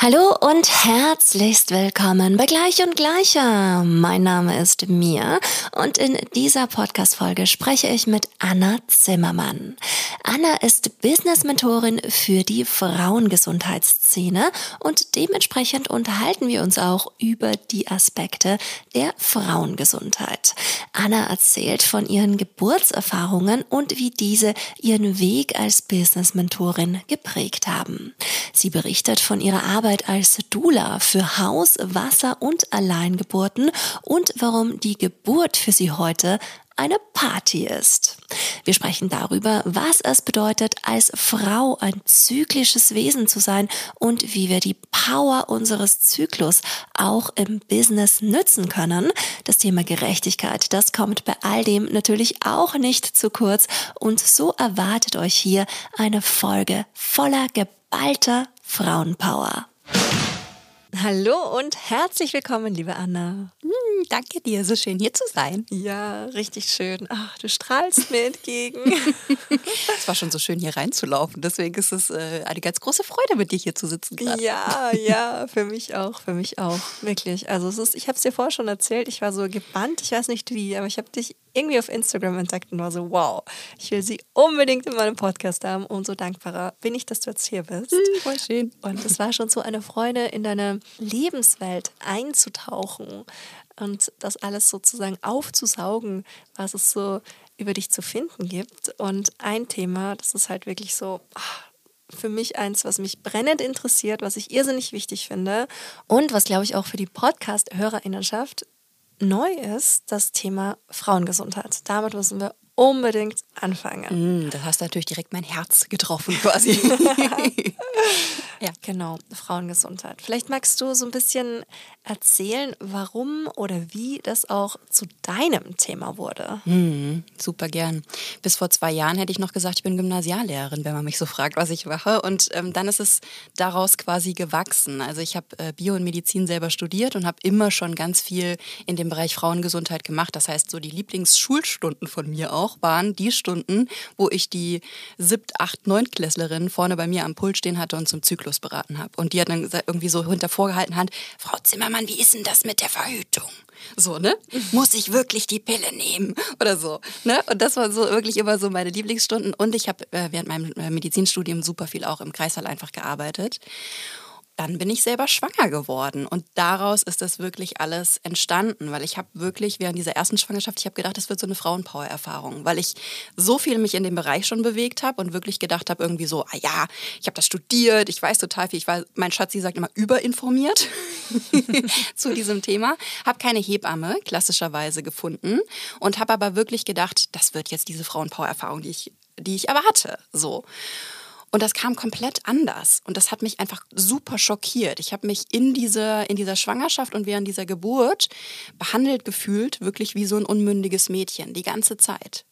Hallo und herzlichst willkommen bei Gleich und Gleicher. Mein Name ist Mia und in dieser Podcast-Folge spreche ich mit Anna Zimmermann. Anna ist Business-Mentorin für die Frauengesundheitsszene und dementsprechend unterhalten wir uns auch über die Aspekte der Frauengesundheit. Anna erzählt von ihren Geburtserfahrungen und wie diese ihren Weg als Business-Mentorin geprägt haben. Sie berichtet von ihrer Arbeit Arbeit als Dula für Haus, Wasser und Alleingeburten und warum die Geburt für sie heute eine Party ist. Wir sprechen darüber, was es bedeutet, als Frau ein zyklisches Wesen zu sein und wie wir die Power unseres Zyklus auch im Business nützen können. Das Thema Gerechtigkeit, das kommt bei all dem natürlich auch nicht zu kurz und so erwartet euch hier eine Folge voller geballter Frauenpower. Hallo und herzlich willkommen, liebe Anna. Hm, danke dir, so schön hier zu sein. Ja, richtig schön. Ach, du strahlst mir entgegen. es war schon so schön hier reinzulaufen, deswegen ist es äh, eine ganz große Freude, mit dir hier zu sitzen. Grad. Ja, ja, für mich auch, für mich auch, wirklich. Also es ist, ich habe es dir vorher schon erzählt, ich war so gebannt, ich weiß nicht wie, aber ich habe dich irgendwie auf Instagram entdeckt und war so, wow, ich will sie unbedingt in meinem Podcast haben. Umso dankbarer bin ich, dass du jetzt hier bist. Hm, voll schön. Und es war schon so eine Freude, in deine Lebenswelt einzutauchen und das alles sozusagen aufzusaugen, was es so über dich zu finden gibt. Und ein Thema, das ist halt wirklich so, ach, für mich eins, was mich brennend interessiert, was ich irrsinnig wichtig finde und was, glaube ich, auch für die Podcast-Hörerinnenschaft neu ist das Thema Frauengesundheit. Damit müssen wir unbedingt anfangen. Mm, das hast natürlich direkt mein Herz getroffen quasi. ja, genau, Frauengesundheit. Vielleicht magst du so ein bisschen erzählen, warum oder wie das auch zu deinem Thema wurde. Mm, super gern. Bis vor zwei Jahren hätte ich noch gesagt, ich bin Gymnasiallehrerin, wenn man mich so fragt, was ich mache. Und ähm, dann ist es daraus quasi gewachsen. Also ich habe äh, Bio und Medizin selber studiert und habe immer schon ganz viel in dem Bereich Frauengesundheit gemacht. Das heißt, so die Lieblingsschulstunden von mir auch waren die Stunden, wo ich die siebt, acht, neunklässlerin vorne bei mir am Pult stehen hatte und zum Zyklus beraten habe. Und die hat dann irgendwie so hinter vorgehalten Hand, Frau Zimmermann, wie ist denn das mit der Verhütung? So, ne? Muss ich wirklich die Pille nehmen? Oder so, ne? Und das war so wirklich immer so meine Lieblingsstunden. Und ich habe äh, während meinem äh, Medizinstudium super viel auch im Kreißsaal einfach gearbeitet dann bin ich selber schwanger geworden. Und daraus ist das wirklich alles entstanden, weil ich habe wirklich während dieser ersten Schwangerschaft, ich habe gedacht, das wird so eine Frauenpower-Erfahrung, weil ich so viel mich in dem Bereich schon bewegt habe und wirklich gedacht habe, irgendwie so, ah ja, ich habe das studiert, ich weiß total viel, ich war, mein Schatzi sagt immer, überinformiert zu diesem Thema, habe keine Hebamme klassischerweise gefunden und habe aber wirklich gedacht, das wird jetzt diese Frauenpower-Erfahrung, die ich, die ich erwarte, so. Und das kam komplett anders. Und das hat mich einfach super schockiert. Ich habe mich in, diese, in dieser Schwangerschaft und während dieser Geburt behandelt gefühlt, wirklich wie so ein unmündiges Mädchen, die ganze Zeit.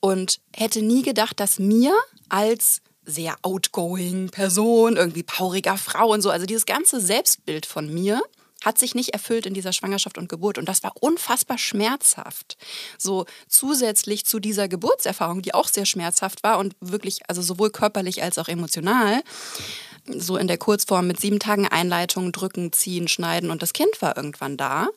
Und hätte nie gedacht, dass mir als sehr outgoing Person, irgendwie pauriger Frau und so, also dieses ganze Selbstbild von mir, hat sich nicht erfüllt in dieser Schwangerschaft und Geburt. Und das war unfassbar schmerzhaft. So zusätzlich zu dieser Geburtserfahrung, die auch sehr schmerzhaft war und wirklich, also sowohl körperlich als auch emotional, so in der Kurzform mit sieben Tagen Einleitung, drücken, ziehen, schneiden und das Kind war irgendwann da.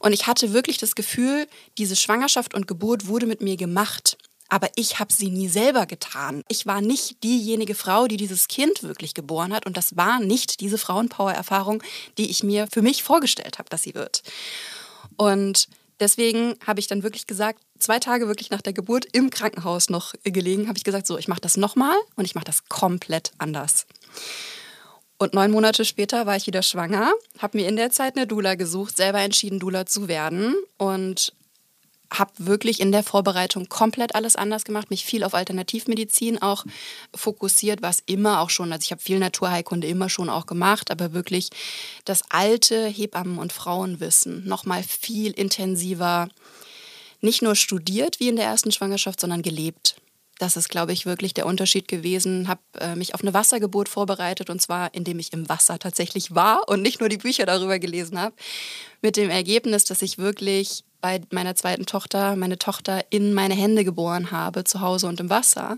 Und ich hatte wirklich das Gefühl, diese Schwangerschaft und Geburt wurde mit mir gemacht aber ich habe sie nie selber getan. Ich war nicht diejenige Frau, die dieses Kind wirklich geboren hat und das war nicht diese Frauenpower-Erfahrung, die ich mir für mich vorgestellt habe, dass sie wird. Und deswegen habe ich dann wirklich gesagt, zwei Tage wirklich nach der Geburt im Krankenhaus noch gelegen, habe ich gesagt, so, ich mache das nochmal und ich mache das komplett anders. Und neun Monate später war ich wieder schwanger, habe mir in der Zeit eine Dula gesucht, selber entschieden, Dula zu werden und habe wirklich in der Vorbereitung komplett alles anders gemacht, mich viel auf Alternativmedizin auch fokussiert, was immer auch schon, also ich habe viel Naturheilkunde immer schon auch gemacht, aber wirklich das alte Hebammen- und Frauenwissen nochmal viel intensiver, nicht nur studiert wie in der ersten Schwangerschaft, sondern gelebt. Das ist, glaube ich, wirklich der Unterschied gewesen. Habe äh, mich auf eine Wassergeburt vorbereitet und zwar, indem ich im Wasser tatsächlich war und nicht nur die Bücher darüber gelesen habe. Mit dem Ergebnis, dass ich wirklich bei meiner zweiten Tochter meine Tochter in meine Hände geboren habe, zu Hause und im Wasser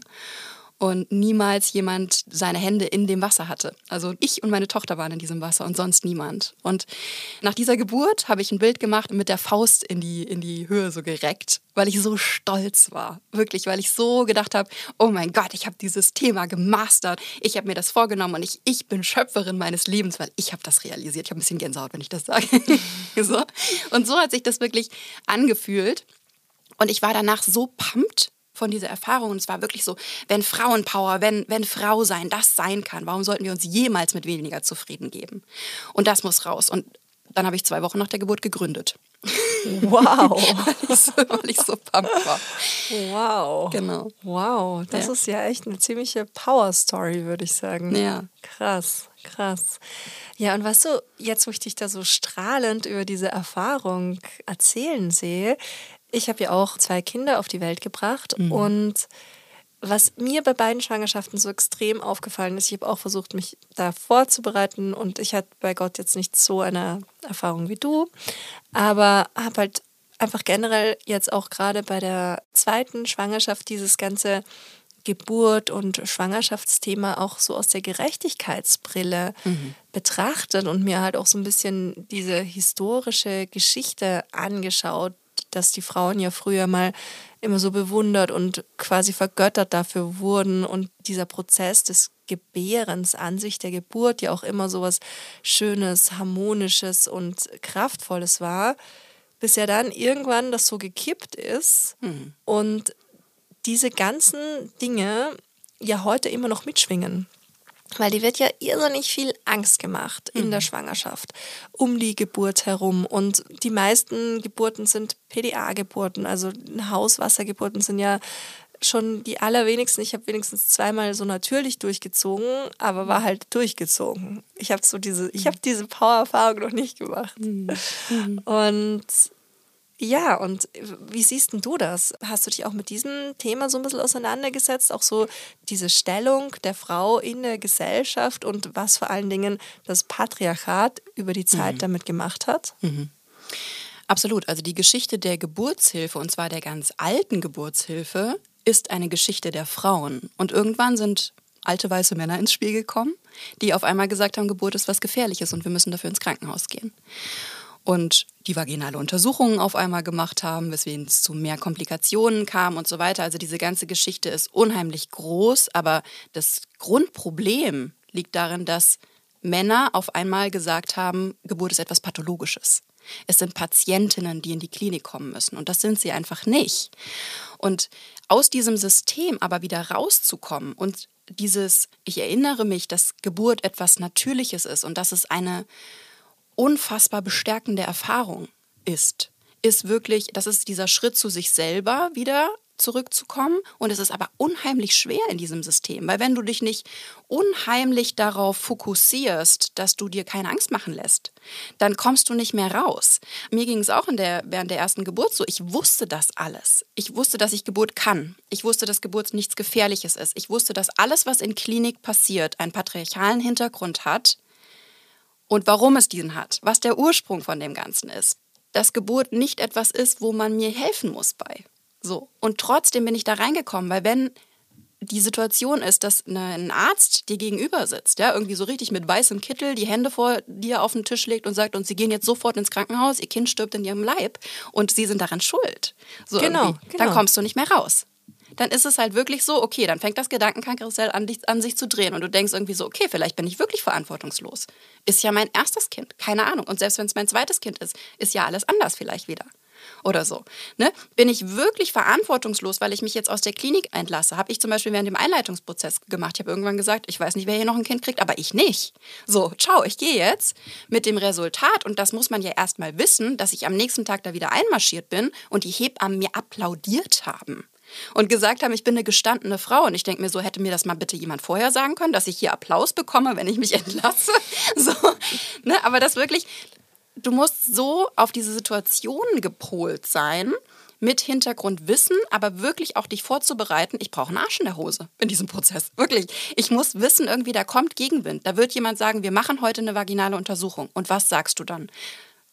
und niemals jemand seine Hände in dem Wasser hatte. Also ich und meine Tochter waren in diesem Wasser und sonst niemand. Und nach dieser Geburt habe ich ein Bild gemacht mit der Faust in die, in die Höhe so gereckt, weil ich so stolz war. Wirklich, weil ich so gedacht habe, oh mein Gott, ich habe dieses Thema gemastert. Ich habe mir das vorgenommen und ich, ich bin Schöpferin meines Lebens, weil ich habe das realisiert. Ich habe ein bisschen Gänsehaut, wenn ich das sage. so. Und so hat sich das wirklich angefühlt. Und ich war danach so pumped von dieser Erfahrung. Und es war wirklich so, wenn Frauenpower, wenn, wenn Frau sein das sein kann, warum sollten wir uns jemals mit weniger zufrieden geben? Und das muss raus. Und dann habe ich zwei Wochen nach der Geburt gegründet. Wow. weil, ich so, weil ich so pumped war. Wow. Genau. Wow, das ja. ist ja echt eine ziemliche Power-Story, würde ich sagen. Ja. Krass, krass. Ja, und weißt du, jetzt, wo ich dich da so strahlend über diese Erfahrung erzählen sehe, ich habe ja auch zwei Kinder auf die Welt gebracht mhm. und was mir bei beiden Schwangerschaften so extrem aufgefallen ist, ich habe auch versucht, mich da vorzubereiten und ich hatte bei Gott jetzt nicht so eine Erfahrung wie du, aber habe halt einfach generell jetzt auch gerade bei der zweiten Schwangerschaft dieses ganze Geburt und Schwangerschaftsthema auch so aus der Gerechtigkeitsbrille mhm. betrachtet und mir halt auch so ein bisschen diese historische Geschichte angeschaut, dass die Frauen ja früher mal immer so bewundert und quasi vergöttert dafür wurden und dieser Prozess des Gebärens an sich, der Geburt ja auch immer so was Schönes, Harmonisches und Kraftvolles war, bis ja dann irgendwann das so gekippt ist mhm. und diese ganzen Dinge ja heute immer noch mitschwingen. Weil die wird ja irrsinnig viel Angst gemacht in mhm. der Schwangerschaft, um die Geburt herum. Und die meisten Geburten sind PDA-Geburten, also Hauswassergeburten sind ja schon die allerwenigsten. Ich habe wenigstens zweimal so natürlich durchgezogen, aber war halt durchgezogen. Ich habe so diese, ich habe diese Power-Erfahrung noch nicht gemacht. Mhm. mhm. Und ja, und wie siehst denn du das? Hast du dich auch mit diesem Thema so ein bisschen auseinandergesetzt? Auch so diese Stellung der Frau in der Gesellschaft und was vor allen Dingen das Patriarchat über die Zeit mhm. damit gemacht hat? Mhm. Absolut. Also die Geschichte der Geburtshilfe, und zwar der ganz alten Geburtshilfe, ist eine Geschichte der Frauen. Und irgendwann sind alte weiße Männer ins Spiel gekommen, die auf einmal gesagt haben, Geburt ist was Gefährliches und wir müssen dafür ins Krankenhaus gehen und die vaginale Untersuchungen auf einmal gemacht haben, weswegen es zu mehr Komplikationen kam und so weiter. Also diese ganze Geschichte ist unheimlich groß, aber das Grundproblem liegt darin, dass Männer auf einmal gesagt haben, Geburt ist etwas Pathologisches. Es sind Patientinnen, die in die Klinik kommen müssen und das sind sie einfach nicht. Und aus diesem System aber wieder rauszukommen und dieses, ich erinnere mich, dass Geburt etwas Natürliches ist und dass es eine unfassbar bestärkende Erfahrung ist. Ist wirklich, das ist dieser Schritt zu sich selber wieder zurückzukommen. Und es ist aber unheimlich schwer in diesem System, weil wenn du dich nicht unheimlich darauf fokussierst, dass du dir keine Angst machen lässt, dann kommst du nicht mehr raus. Mir ging es auch der, während der ersten Geburt so. Ich wusste das alles. Ich wusste, dass ich Geburt kann. Ich wusste, dass Geburt nichts Gefährliches ist. Ich wusste, dass alles, was in Klinik passiert, einen patriarchalen Hintergrund hat und warum es diesen hat, was der Ursprung von dem Ganzen ist. Dass Geburt nicht etwas ist, wo man mir helfen muss bei. So. Und trotzdem bin ich da reingekommen, weil wenn die Situation ist, dass ein Arzt dir gegenüber sitzt, ja, irgendwie so richtig mit weißem Kittel, die Hände vor dir auf den Tisch legt und sagt, und sie gehen jetzt sofort ins Krankenhaus, ihr Kind stirbt in ihrem Leib und sie sind daran schuld. So genau, genau. Dann kommst du nicht mehr raus dann ist es halt wirklich so, okay, dann fängt das Gedankenkarussell an, an sich zu drehen und du denkst irgendwie so, okay, vielleicht bin ich wirklich verantwortungslos. Ist ja mein erstes Kind, keine Ahnung. Und selbst wenn es mein zweites Kind ist, ist ja alles anders vielleicht wieder. Oder so. Ne? Bin ich wirklich verantwortungslos, weil ich mich jetzt aus der Klinik entlasse? Habe ich zum Beispiel während dem Einleitungsprozess gemacht. Ich habe irgendwann gesagt, ich weiß nicht, wer hier noch ein Kind kriegt, aber ich nicht. So, ciao, ich gehe jetzt mit dem Resultat, und das muss man ja erstmal wissen, dass ich am nächsten Tag da wieder einmarschiert bin und die Hebammen mir applaudiert haben und gesagt haben, ich bin eine gestandene Frau. Und ich denke mir so, hätte mir das mal bitte jemand vorher sagen können, dass ich hier Applaus bekomme, wenn ich mich entlasse. So, ne? Aber das wirklich, du musst so auf diese Situation gepolt sein, mit Hintergrundwissen, aber wirklich auch dich vorzubereiten, ich brauche einen Arsch in der Hose in diesem Prozess. Wirklich. Ich muss wissen, irgendwie, da kommt Gegenwind. Da wird jemand sagen, wir machen heute eine vaginale Untersuchung. Und was sagst du dann?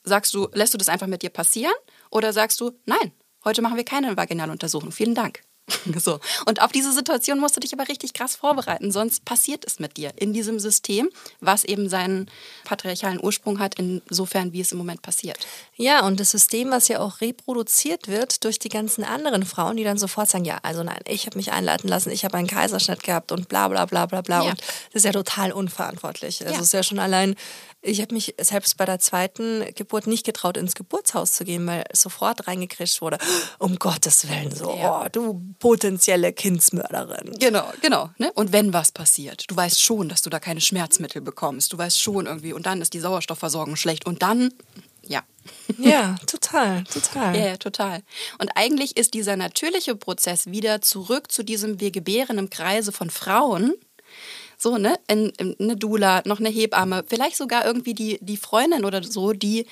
Sagst du, lässt du das einfach mit dir passieren? Oder sagst du, nein, heute machen wir keine vaginale Untersuchung. Vielen Dank. So. Und auf diese Situation musst du dich aber richtig krass vorbereiten, sonst passiert es mit dir in diesem System, was eben seinen patriarchalen Ursprung hat, insofern wie es im Moment passiert. Ja, und das System, was ja auch reproduziert wird durch die ganzen anderen Frauen, die dann sofort sagen, ja, also nein, ich habe mich einleiten lassen, ich habe einen Kaiserschnitt gehabt und bla bla bla bla bla. Ja. Und das ist ja total unverantwortlich. Also es ist ja schon allein ich habe mich selbst bei der zweiten Geburt nicht getraut, ins Geburtshaus zu gehen, weil sofort reingekriegt wurde, um Gottes Willen, so, oh, du potenzielle Kindsmörderin. Genau, genau. Ne? Und wenn was passiert, du weißt schon, dass du da keine Schmerzmittel bekommst, du weißt schon irgendwie, und dann ist die Sauerstoffversorgung schlecht und dann, ja. Ja, total, total. Ja, total. Und eigentlich ist dieser natürliche Prozess wieder zurück zu diesem Wir gebären im Kreise von Frauen, so, ne? In, in, eine Dula, noch eine Hebamme, vielleicht sogar irgendwie die, die Freundin oder so, die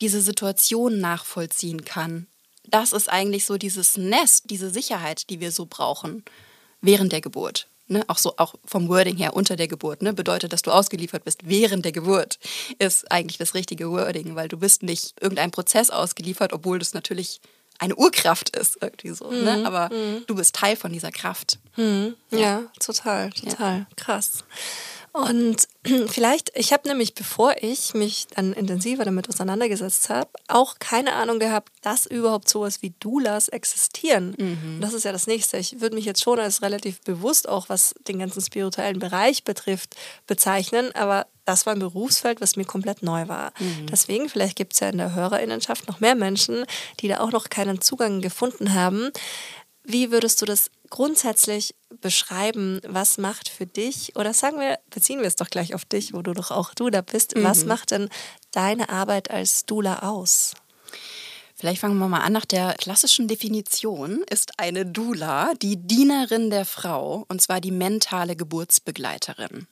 diese Situation nachvollziehen kann. Das ist eigentlich so dieses Nest, diese Sicherheit, die wir so brauchen während der Geburt. Ne, auch so auch vom Wording her unter der Geburt, ne, bedeutet, dass du ausgeliefert bist während der Geburt, ist eigentlich das richtige Wording, weil du bist nicht irgendein Prozess ausgeliefert, obwohl das natürlich eine Urkraft ist, irgendwie so. Ne? Mhm. Ne? Aber mhm. du bist Teil von dieser Kraft. Mhm. Ja. ja. total, total. Ja. Krass. Und vielleicht, ich habe nämlich, bevor ich mich dann intensiver damit auseinandergesetzt habe, auch keine Ahnung gehabt, dass überhaupt sowas wie Doulas existieren. Mhm. das ist ja das Nächste. Ich würde mich jetzt schon als relativ bewusst, auch was den ganzen spirituellen Bereich betrifft, bezeichnen, aber das war ein Berufsfeld, was mir komplett neu war. Mhm. Deswegen, vielleicht gibt es ja in der Hörerinnenschaft noch mehr Menschen, die da auch noch keinen Zugang gefunden haben. Wie würdest du das grundsätzlich beschreiben? Was macht für dich, oder sagen wir, beziehen wir es doch gleich auf dich, wo du doch auch du da bist, mhm. was macht denn deine Arbeit als Dula aus? Vielleicht fangen wir mal an. Nach der klassischen Definition ist eine Dula die Dienerin der Frau, und zwar die mentale Geburtsbegleiterin.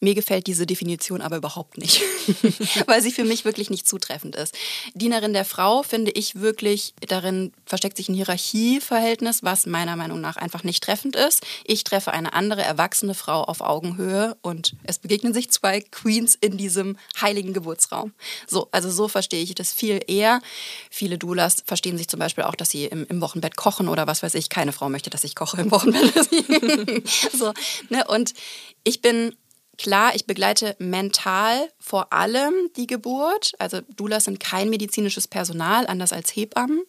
Mir gefällt diese Definition aber überhaupt nicht, weil sie für mich wirklich nicht zutreffend ist. Dienerin der Frau finde ich wirklich, darin versteckt sich ein Hierarchieverhältnis, was meiner Meinung nach einfach nicht treffend ist. Ich treffe eine andere erwachsene Frau auf Augenhöhe und es begegnen sich zwei Queens in diesem heiligen Geburtsraum. So, also so verstehe ich das viel eher. Viele Doulas verstehen sich zum Beispiel auch, dass sie im, im Wochenbett kochen oder was weiß ich. Keine Frau möchte, dass ich koche im Wochenbett. so, ne? Und ich bin Klar, ich begleite mental vor allem die Geburt. Also Doulas sind kein medizinisches Personal, anders als Hebammen.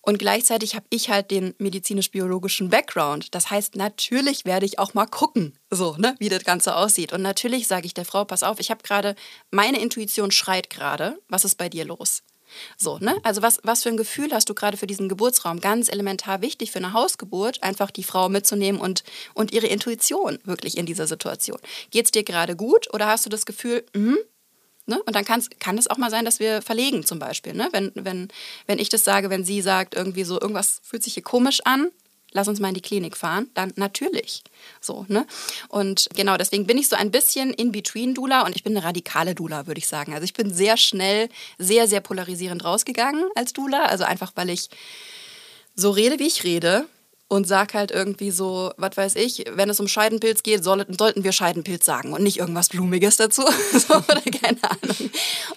Und gleichzeitig habe ich halt den medizinisch-biologischen Background. Das heißt, natürlich werde ich auch mal gucken, so, ne, wie das Ganze aussieht. Und natürlich sage ich der Frau, pass auf, ich habe gerade, meine Intuition schreit gerade, was ist bei dir los? So, ne? Also was, was für ein Gefühl hast du gerade für diesen Geburtsraum? Ganz elementar wichtig für eine Hausgeburt, einfach die Frau mitzunehmen und, und ihre Intuition wirklich in dieser Situation. Geht es dir gerade gut oder hast du das Gefühl, mh, Ne? Und dann kann's, kann es auch mal sein, dass wir verlegen zum Beispiel. Ne? Wenn, wenn, wenn ich das sage, wenn sie sagt, irgendwie so, irgendwas fühlt sich hier komisch an, lass uns mal in die Klinik fahren, dann natürlich. So, ne? Und genau, deswegen bin ich so ein bisschen in between Dula und ich bin eine radikale Dula, würde ich sagen. Also ich bin sehr schnell, sehr, sehr polarisierend rausgegangen als Dula. Also einfach, weil ich so rede, wie ich rede und sag halt irgendwie so, was weiß ich, wenn es um Scheidenpilz geht, soll, sollten wir Scheidenpilz sagen und nicht irgendwas Blumiges dazu. oder keine Ahnung.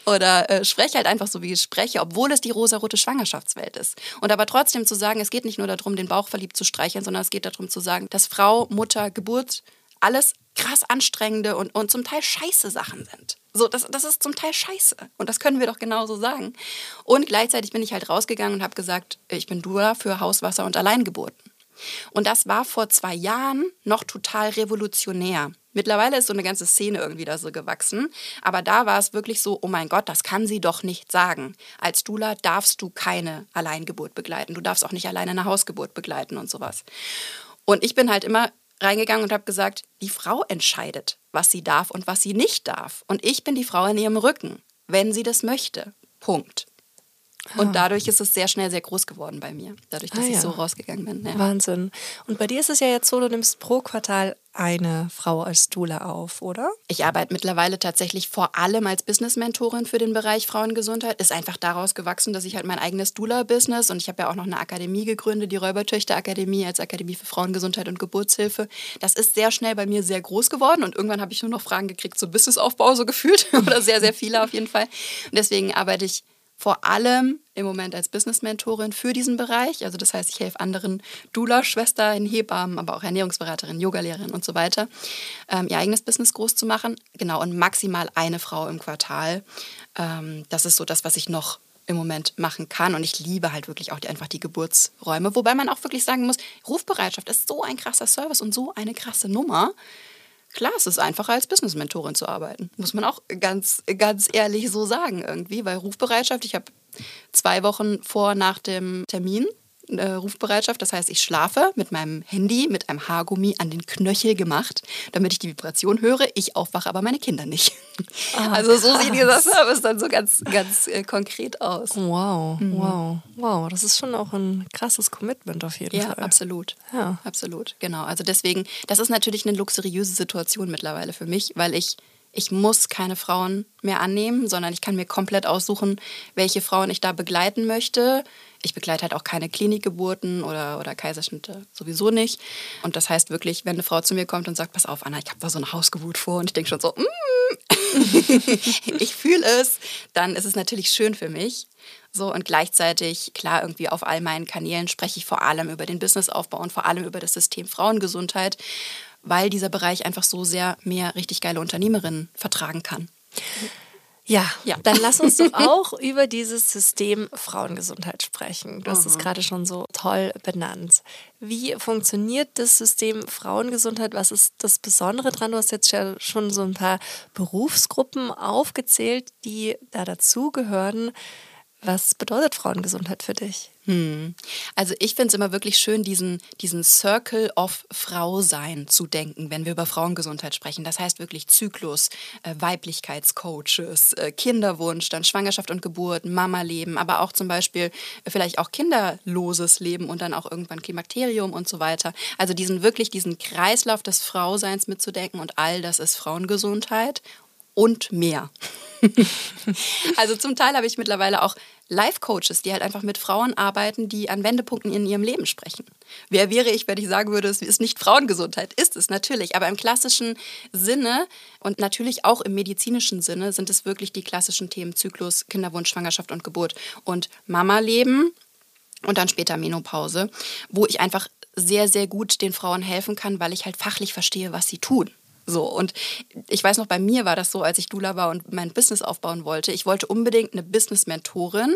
Oder äh, spreche halt einfach so, wie ich spreche, obwohl es die rosarote Schwangerschaftswelt ist. Und aber trotzdem zu sagen, es geht nicht nur darum, den Bauch verliebt zu streicheln, sondern es geht darum zu sagen, dass Frau, Mutter, Geburt alles krass anstrengende und, und zum Teil scheiße Sachen sind. So, das, das ist zum Teil scheiße. Und das können wir doch genauso sagen. Und gleichzeitig bin ich halt rausgegangen und habe gesagt, ich bin Dura für Hauswasser und Alleingeburten. Und das war vor zwei Jahren noch total revolutionär. Mittlerweile ist so eine ganze Szene irgendwie da so gewachsen. Aber da war es wirklich so, oh mein Gott, das kann sie doch nicht sagen. Als Dula darfst du keine Alleingeburt begleiten. Du darfst auch nicht alleine eine Hausgeburt begleiten und sowas. Und ich bin halt immer reingegangen und habe gesagt, die Frau entscheidet, was sie darf und was sie nicht darf. Und ich bin die Frau in ihrem Rücken, wenn sie das möchte. Punkt. Und ah. dadurch ist es sehr schnell sehr groß geworden bei mir, dadurch, dass ah, ja. ich so rausgegangen bin. Ja. Wahnsinn. Und bei dir ist es ja jetzt so, du nimmst pro Quartal eine Frau als Dula auf, oder? Ich arbeite mittlerweile tatsächlich vor allem als Business-Mentorin für den Bereich Frauengesundheit. Ist einfach daraus gewachsen, dass ich halt mein eigenes Dula-Business und ich habe ja auch noch eine Akademie gegründet, die Räubertöchter-Akademie als Akademie für Frauengesundheit und Geburtshilfe. Das ist sehr schnell bei mir sehr groß geworden und irgendwann habe ich nur noch Fragen gekriegt zum Businessaufbau so gefühlt oder sehr, sehr viele auf jeden Fall. Und deswegen arbeite ich vor allem im Moment als Business-Mentorin für diesen Bereich. Also das heißt, ich helfe anderen Dula-Schwestern, Hebammen, aber auch Ernährungsberaterinnen, Yogalehrerinnen und so weiter, ähm, ihr eigenes Business groß zu machen. Genau, und maximal eine Frau im Quartal. Ähm, das ist so das, was ich noch im Moment machen kann. Und ich liebe halt wirklich auch die, einfach die Geburtsräume. Wobei man auch wirklich sagen muss, Rufbereitschaft ist so ein krasser Service und so eine krasse Nummer. Klar, es ist einfacher als Business-Mentorin zu arbeiten. Muss man auch ganz, ganz ehrlich so sagen irgendwie, weil Rufbereitschaft, ich habe zwei Wochen vor, nach dem Termin äh, Rufbereitschaft. Das heißt, ich schlafe mit meinem Handy, mit einem Haargummi an den Knöchel gemacht, damit ich die Vibration höre. Ich aufwache, aber meine Kinder nicht. Oh, also so krass. sieht dieser Service dann so ganz, ganz äh, konkret aus. Wow, mhm. wow, wow. Das ist schon auch ein krasses Commitment auf jeden ja, Fall. Ja, absolut. Ja, absolut. Genau. Also deswegen, das ist natürlich eine luxuriöse Situation mittlerweile für mich, weil ich ich muss keine Frauen mehr annehmen, sondern ich kann mir komplett aussuchen, welche Frauen ich da begleiten möchte. Ich begleite halt auch keine Klinikgeburten oder, oder Kaiserschnitte sowieso nicht. Und das heißt wirklich, wenn eine Frau zu mir kommt und sagt, pass auf, Anna, ich habe da so eine Hausgeburt vor und ich denke schon so, mm, ich fühle es, dann ist es natürlich schön für mich. So und gleichzeitig, klar, irgendwie auf all meinen Kanälen spreche ich vor allem über den Businessaufbau und vor allem über das System Frauengesundheit weil dieser Bereich einfach so sehr mehr richtig geile Unternehmerinnen vertragen kann. Ja, ja, dann lass uns doch auch über dieses System Frauengesundheit sprechen. Du hast es mhm. gerade schon so toll benannt. Wie funktioniert das System Frauengesundheit? Was ist das Besondere dran? Du hast jetzt ja schon so ein paar Berufsgruppen aufgezählt, die da dazugehören. Was bedeutet Frauengesundheit für dich? Hm. Also ich finde es immer wirklich schön, diesen, diesen Circle of Frau-Sein zu denken, wenn wir über Frauengesundheit sprechen. Das heißt wirklich Zyklus, äh, Weiblichkeitscoaches, äh, Kinderwunsch, dann Schwangerschaft und Geburt, Mama-Leben, aber auch zum Beispiel äh, vielleicht auch kinderloses Leben und dann auch irgendwann Klimakterium und so weiter. Also diesen wirklich diesen Kreislauf des Frauseins mitzudenken und all das ist Frauengesundheit und mehr. also zum Teil habe ich mittlerweile auch Life-Coaches, die halt einfach mit Frauen arbeiten, die an Wendepunkten in ihrem Leben sprechen. Wer wäre ich, wenn ich sagen würde, es ist nicht Frauengesundheit? Ist es natürlich, aber im klassischen Sinne und natürlich auch im medizinischen Sinne sind es wirklich die klassischen Themen Zyklus, Kinderwunsch, Schwangerschaft und Geburt und Mama-Leben und dann später Menopause, wo ich einfach sehr, sehr gut den Frauen helfen kann, weil ich halt fachlich verstehe, was sie tun. So, und ich weiß noch, bei mir war das so, als ich Dula war und mein Business aufbauen wollte. Ich wollte unbedingt eine Business-Mentorin,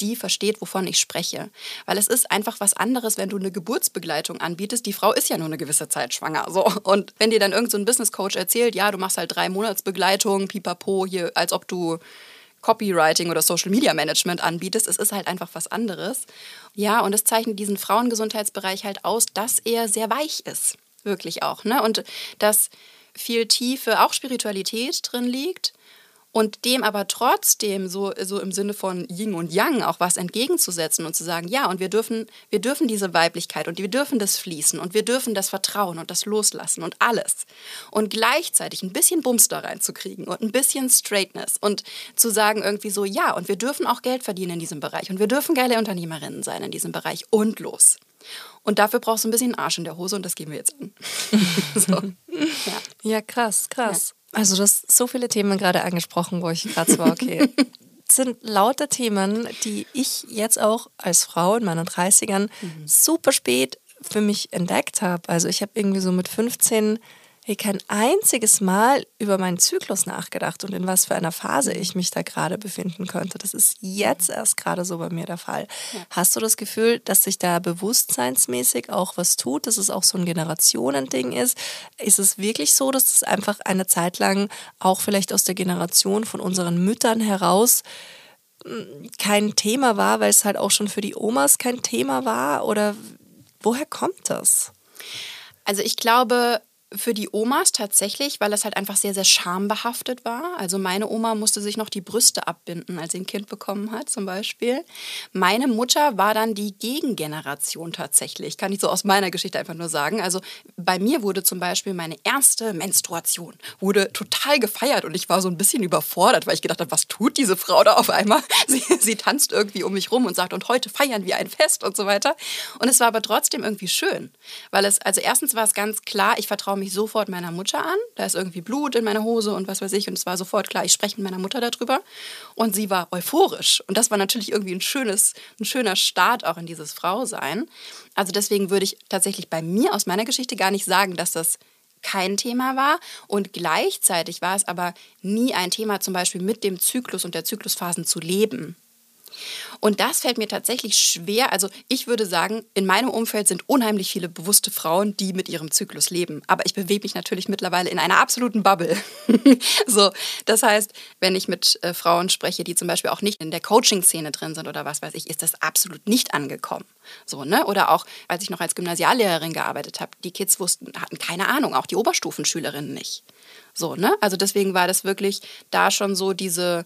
die versteht, wovon ich spreche. Weil es ist einfach was anderes, wenn du eine Geburtsbegleitung anbietest. Die Frau ist ja nur eine gewisse Zeit schwanger. So. Und wenn dir dann irgendein so Business-Coach erzählt, ja, du machst halt drei Monatsbegleitung, pipapo, hier, als ob du Copywriting oder Social Media Management anbietest. Es ist halt einfach was anderes. Ja, und es zeichnet diesen Frauengesundheitsbereich halt aus, dass er sehr weich ist. Wirklich auch. Ne? Und dass viel Tiefe, auch Spiritualität drin liegt und dem aber trotzdem so, so im Sinne von Yin und Yang auch was entgegenzusetzen und zu sagen, ja, und wir dürfen, wir dürfen diese Weiblichkeit und wir dürfen das Fließen und wir dürfen das Vertrauen und das Loslassen und alles. Und gleichzeitig ein bisschen Bums da reinzukriegen und ein bisschen Straightness und zu sagen irgendwie so, ja, und wir dürfen auch Geld verdienen in diesem Bereich und wir dürfen geile Unternehmerinnen sein in diesem Bereich und los. Und dafür brauchst du ein bisschen Arsch in der Hose und das geben wir jetzt an. so. ja. ja. krass, krass. Ja. Also du hast so viele Themen gerade angesprochen, wo ich gerade so war, okay. sind lauter Themen, die ich jetzt auch als Frau in meinen 30ern mhm. super spät für mich entdeckt habe. Also ich habe irgendwie so mit 15 hey, kein einziges Mal über meinen Zyklus nachgedacht und in was für einer Phase ich mich da gerade befinden könnte. Das ist jetzt erst gerade so bei mir der Fall. Ja. Hast du das Gefühl, dass sich da bewusstseinsmäßig auch was tut, dass es auch so ein Generationending ist? Ist es wirklich so, dass es einfach eine Zeit lang auch vielleicht aus der Generation von unseren Müttern heraus hm, kein Thema war, weil es halt auch schon für die Omas kein Thema war? Oder woher kommt das? Also ich glaube, für die Omas tatsächlich, weil es halt einfach sehr, sehr schambehaftet war. Also meine Oma musste sich noch die Brüste abbinden, als sie ein Kind bekommen hat, zum Beispiel. Meine Mutter war dann die Gegengeneration tatsächlich. Kann ich so aus meiner Geschichte einfach nur sagen. Also bei mir wurde zum Beispiel meine erste Menstruation wurde total gefeiert und ich war so ein bisschen überfordert, weil ich gedacht habe, was tut diese Frau da auf einmal? Sie, sie tanzt irgendwie um mich rum und sagt, und heute feiern wir ein Fest und so weiter. Und es war aber trotzdem irgendwie schön, weil es, also erstens war es ganz klar, ich vertraue mich sofort meiner Mutter an. Da ist irgendwie Blut in meiner Hose und was weiß ich. Und es war sofort klar, ich spreche mit meiner Mutter darüber. Und sie war euphorisch. Und das war natürlich irgendwie ein, schönes, ein schöner Start auch in dieses Frausein. Also deswegen würde ich tatsächlich bei mir aus meiner Geschichte gar nicht sagen, dass das kein Thema war. Und gleichzeitig war es aber nie ein Thema, zum Beispiel mit dem Zyklus und der Zyklusphasen zu leben. Und das fällt mir tatsächlich schwer. Also ich würde sagen, in meinem Umfeld sind unheimlich viele bewusste Frauen, die mit ihrem Zyklus leben. Aber ich bewege mich natürlich mittlerweile in einer absoluten Bubble. so, das heißt, wenn ich mit äh, Frauen spreche, die zum Beispiel auch nicht in der Coaching-Szene drin sind oder was weiß ich, ist das absolut nicht angekommen. So, ne? Oder auch, als ich noch als Gymnasiallehrerin gearbeitet habe, die Kids wussten, hatten keine Ahnung, auch die Oberstufenschülerinnen nicht. So, ne? Also deswegen war das wirklich da schon so diese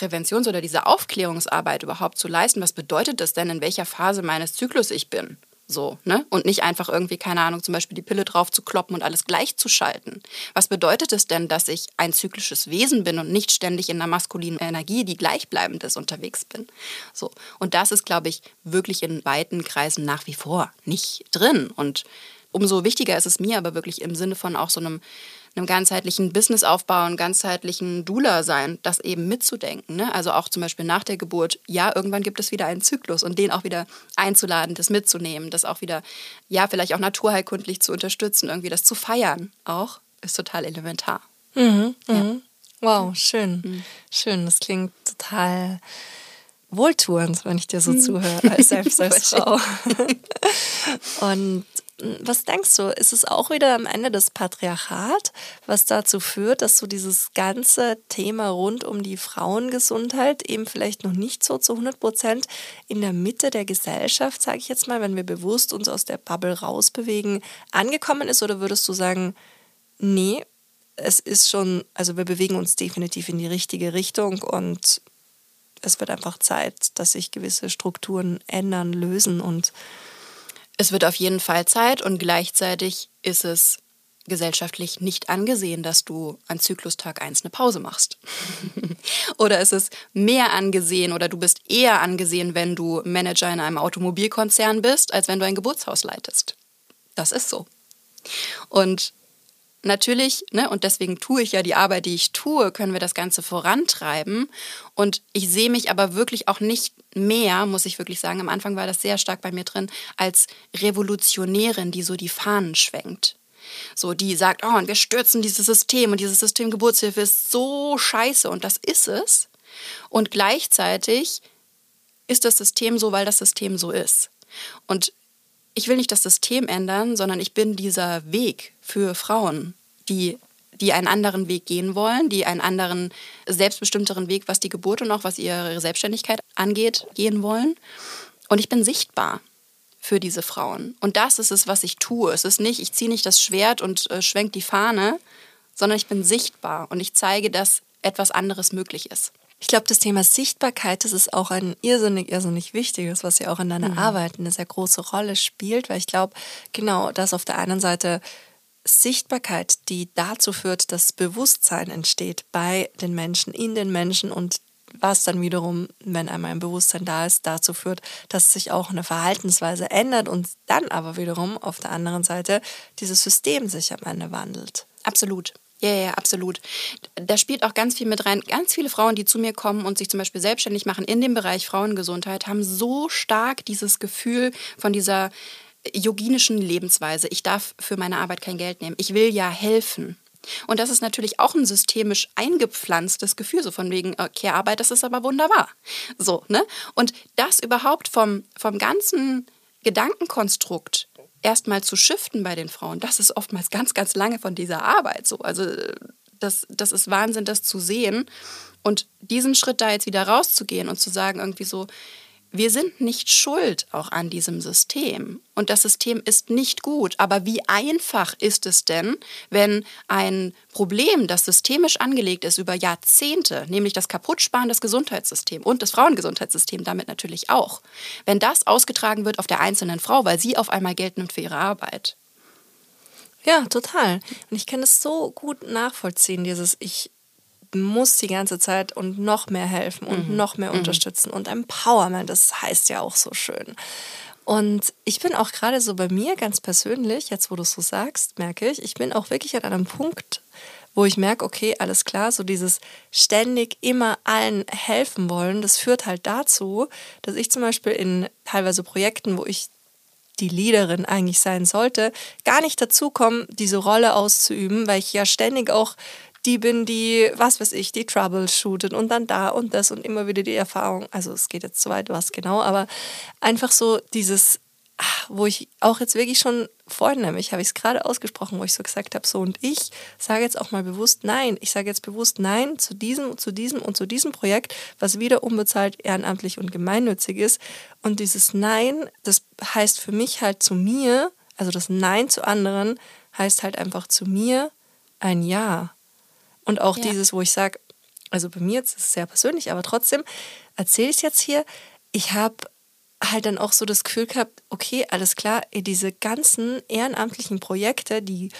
Präventions- oder diese Aufklärungsarbeit überhaupt zu leisten. Was bedeutet das denn, in welcher Phase meines Zyklus ich bin? So, ne? Und nicht einfach irgendwie, keine Ahnung, zum Beispiel die Pille drauf zu kloppen und alles gleichzuschalten. Was bedeutet es denn, dass ich ein zyklisches Wesen bin und nicht ständig in einer maskulinen Energie, die gleichbleibend ist, unterwegs bin? So. Und das ist, glaube ich, wirklich in weiten Kreisen nach wie vor nicht drin. Und umso wichtiger ist es mir aber wirklich im Sinne von auch so einem einem ganzheitlichen Businessaufbau, einem ganzheitlichen Dula sein, das eben mitzudenken. Ne? Also auch zum Beispiel nach der Geburt, ja, irgendwann gibt es wieder einen Zyklus und den auch wieder einzuladen, das mitzunehmen, das auch wieder, ja, vielleicht auch naturheilkundlich zu unterstützen, irgendwie das zu feiern auch, ist total elementar. Mhm, ja. Mhm. Wow, schön. Mhm. Schön, das klingt total wohltuend, wenn ich dir so mhm. zuhöre, als selbst als Frau. Und was denkst du, ist es auch wieder am Ende das Patriarchat, was dazu führt, dass so dieses ganze Thema rund um die Frauengesundheit eben vielleicht noch nicht so zu 100 Prozent in der Mitte der Gesellschaft, sage ich jetzt mal, wenn wir bewusst uns aus der Bubble rausbewegen, angekommen ist? Oder würdest du sagen, nee, es ist schon, also wir bewegen uns definitiv in die richtige Richtung und es wird einfach Zeit, dass sich gewisse Strukturen ändern, lösen und es wird auf jeden Fall Zeit und gleichzeitig ist es gesellschaftlich nicht angesehen, dass du an Zyklustag 1 eine Pause machst. oder ist es mehr angesehen oder du bist eher angesehen, wenn du Manager in einem Automobilkonzern bist, als wenn du ein Geburtshaus leitest. Das ist so. Und natürlich, ne, und deswegen tue ich ja die Arbeit, die ich tue, können wir das Ganze vorantreiben. Und ich sehe mich aber wirklich auch nicht mehr, muss ich wirklich sagen, am Anfang war das sehr stark bei mir drin, als Revolutionärin, die so die Fahnen schwenkt. So, die sagt, oh, und wir stürzen dieses System und dieses System Geburtshilfe ist so scheiße und das ist es. Und gleichzeitig ist das System so, weil das System so ist. Und ich will nicht das System ändern, sondern ich bin dieser Weg für Frauen, die, die einen anderen Weg gehen wollen, die einen anderen, selbstbestimmteren Weg, was die Geburt und auch was ihre Selbstständigkeit angeht, gehen wollen. Und ich bin sichtbar für diese Frauen. Und das ist es, was ich tue. Es ist nicht, ich ziehe nicht das Schwert und äh, schwenke die Fahne, sondern ich bin sichtbar und ich zeige, dass etwas anderes möglich ist. Ich glaube, das Thema Sichtbarkeit, das ist auch ein irrsinnig, irrsinnig wichtiges, was ja auch in deiner mhm. Arbeit eine sehr große Rolle spielt, weil ich glaube, genau, dass auf der einen Seite Sichtbarkeit, die dazu führt, dass Bewusstsein entsteht bei den Menschen, in den Menschen und was dann wiederum, wenn einmal ein Bewusstsein da ist, dazu führt, dass sich auch eine Verhaltensweise ändert und dann aber wiederum auf der anderen Seite dieses System sich am Ende wandelt. Absolut. Ja, ja, absolut. Da spielt auch ganz viel mit rein. Ganz viele Frauen, die zu mir kommen und sich zum Beispiel selbstständig machen in dem Bereich Frauengesundheit, haben so stark dieses Gefühl von dieser yoginischen Lebensweise. Ich darf für meine Arbeit kein Geld nehmen. Ich will ja helfen. Und das ist natürlich auch ein systemisch eingepflanztes Gefühl, so von wegen, okay, Arbeit, das ist aber wunderbar. So, ne? Und das überhaupt vom, vom ganzen Gedankenkonstrukt erstmal zu shiften bei den Frauen, das ist oftmals ganz, ganz lange von dieser Arbeit so. Also das, das ist Wahnsinn, das zu sehen. Und diesen Schritt da jetzt wieder rauszugehen und zu sagen, irgendwie so, wir sind nicht schuld auch an diesem System. Und das System ist nicht gut. Aber wie einfach ist es denn, wenn ein Problem, das systemisch angelegt ist über Jahrzehnte, nämlich das Kaputtsparen des Gesundheitssystems und des Frauengesundheitssystems damit natürlich auch, wenn das ausgetragen wird auf der einzelnen Frau, weil sie auf einmal Geld nimmt für ihre Arbeit? Ja, total. Und ich kann es so gut nachvollziehen, dieses ich muss die ganze Zeit und noch mehr helfen und mhm. noch mehr mhm. unterstützen und Empowerment, das heißt ja auch so schön. Und ich bin auch gerade so bei mir ganz persönlich, jetzt wo du es so sagst, merke ich, ich bin auch wirklich an einem Punkt, wo ich merke, okay, alles klar, so dieses ständig immer allen helfen wollen, das führt halt dazu, dass ich zum Beispiel in teilweise Projekten, wo ich die Leaderin eigentlich sein sollte, gar nicht dazu komme, diese Rolle auszuüben, weil ich ja ständig auch die bin, die, was weiß ich, die troubleshootet und dann da und das und immer wieder die Erfahrung. Also es geht jetzt zu weit, was genau, aber einfach so dieses, ah, wo ich auch jetzt wirklich schon vorhin nämlich, habe ich es gerade ausgesprochen, wo ich so gesagt habe, so und ich sage jetzt auch mal bewusst Nein. Ich sage jetzt bewusst Nein zu diesem, zu diesem und zu diesem Projekt, was wieder unbezahlt, ehrenamtlich und gemeinnützig ist. Und dieses Nein, das heißt für mich halt zu mir, also das Nein zu anderen, heißt halt einfach zu mir ein Ja. Und auch ja. dieses, wo ich sage, also bei mir jetzt ist es sehr persönlich, aber trotzdem erzähle ich es jetzt hier. Ich habe halt dann auch so das Gefühl gehabt, okay, alles klar, diese ganzen ehrenamtlichen Projekte, die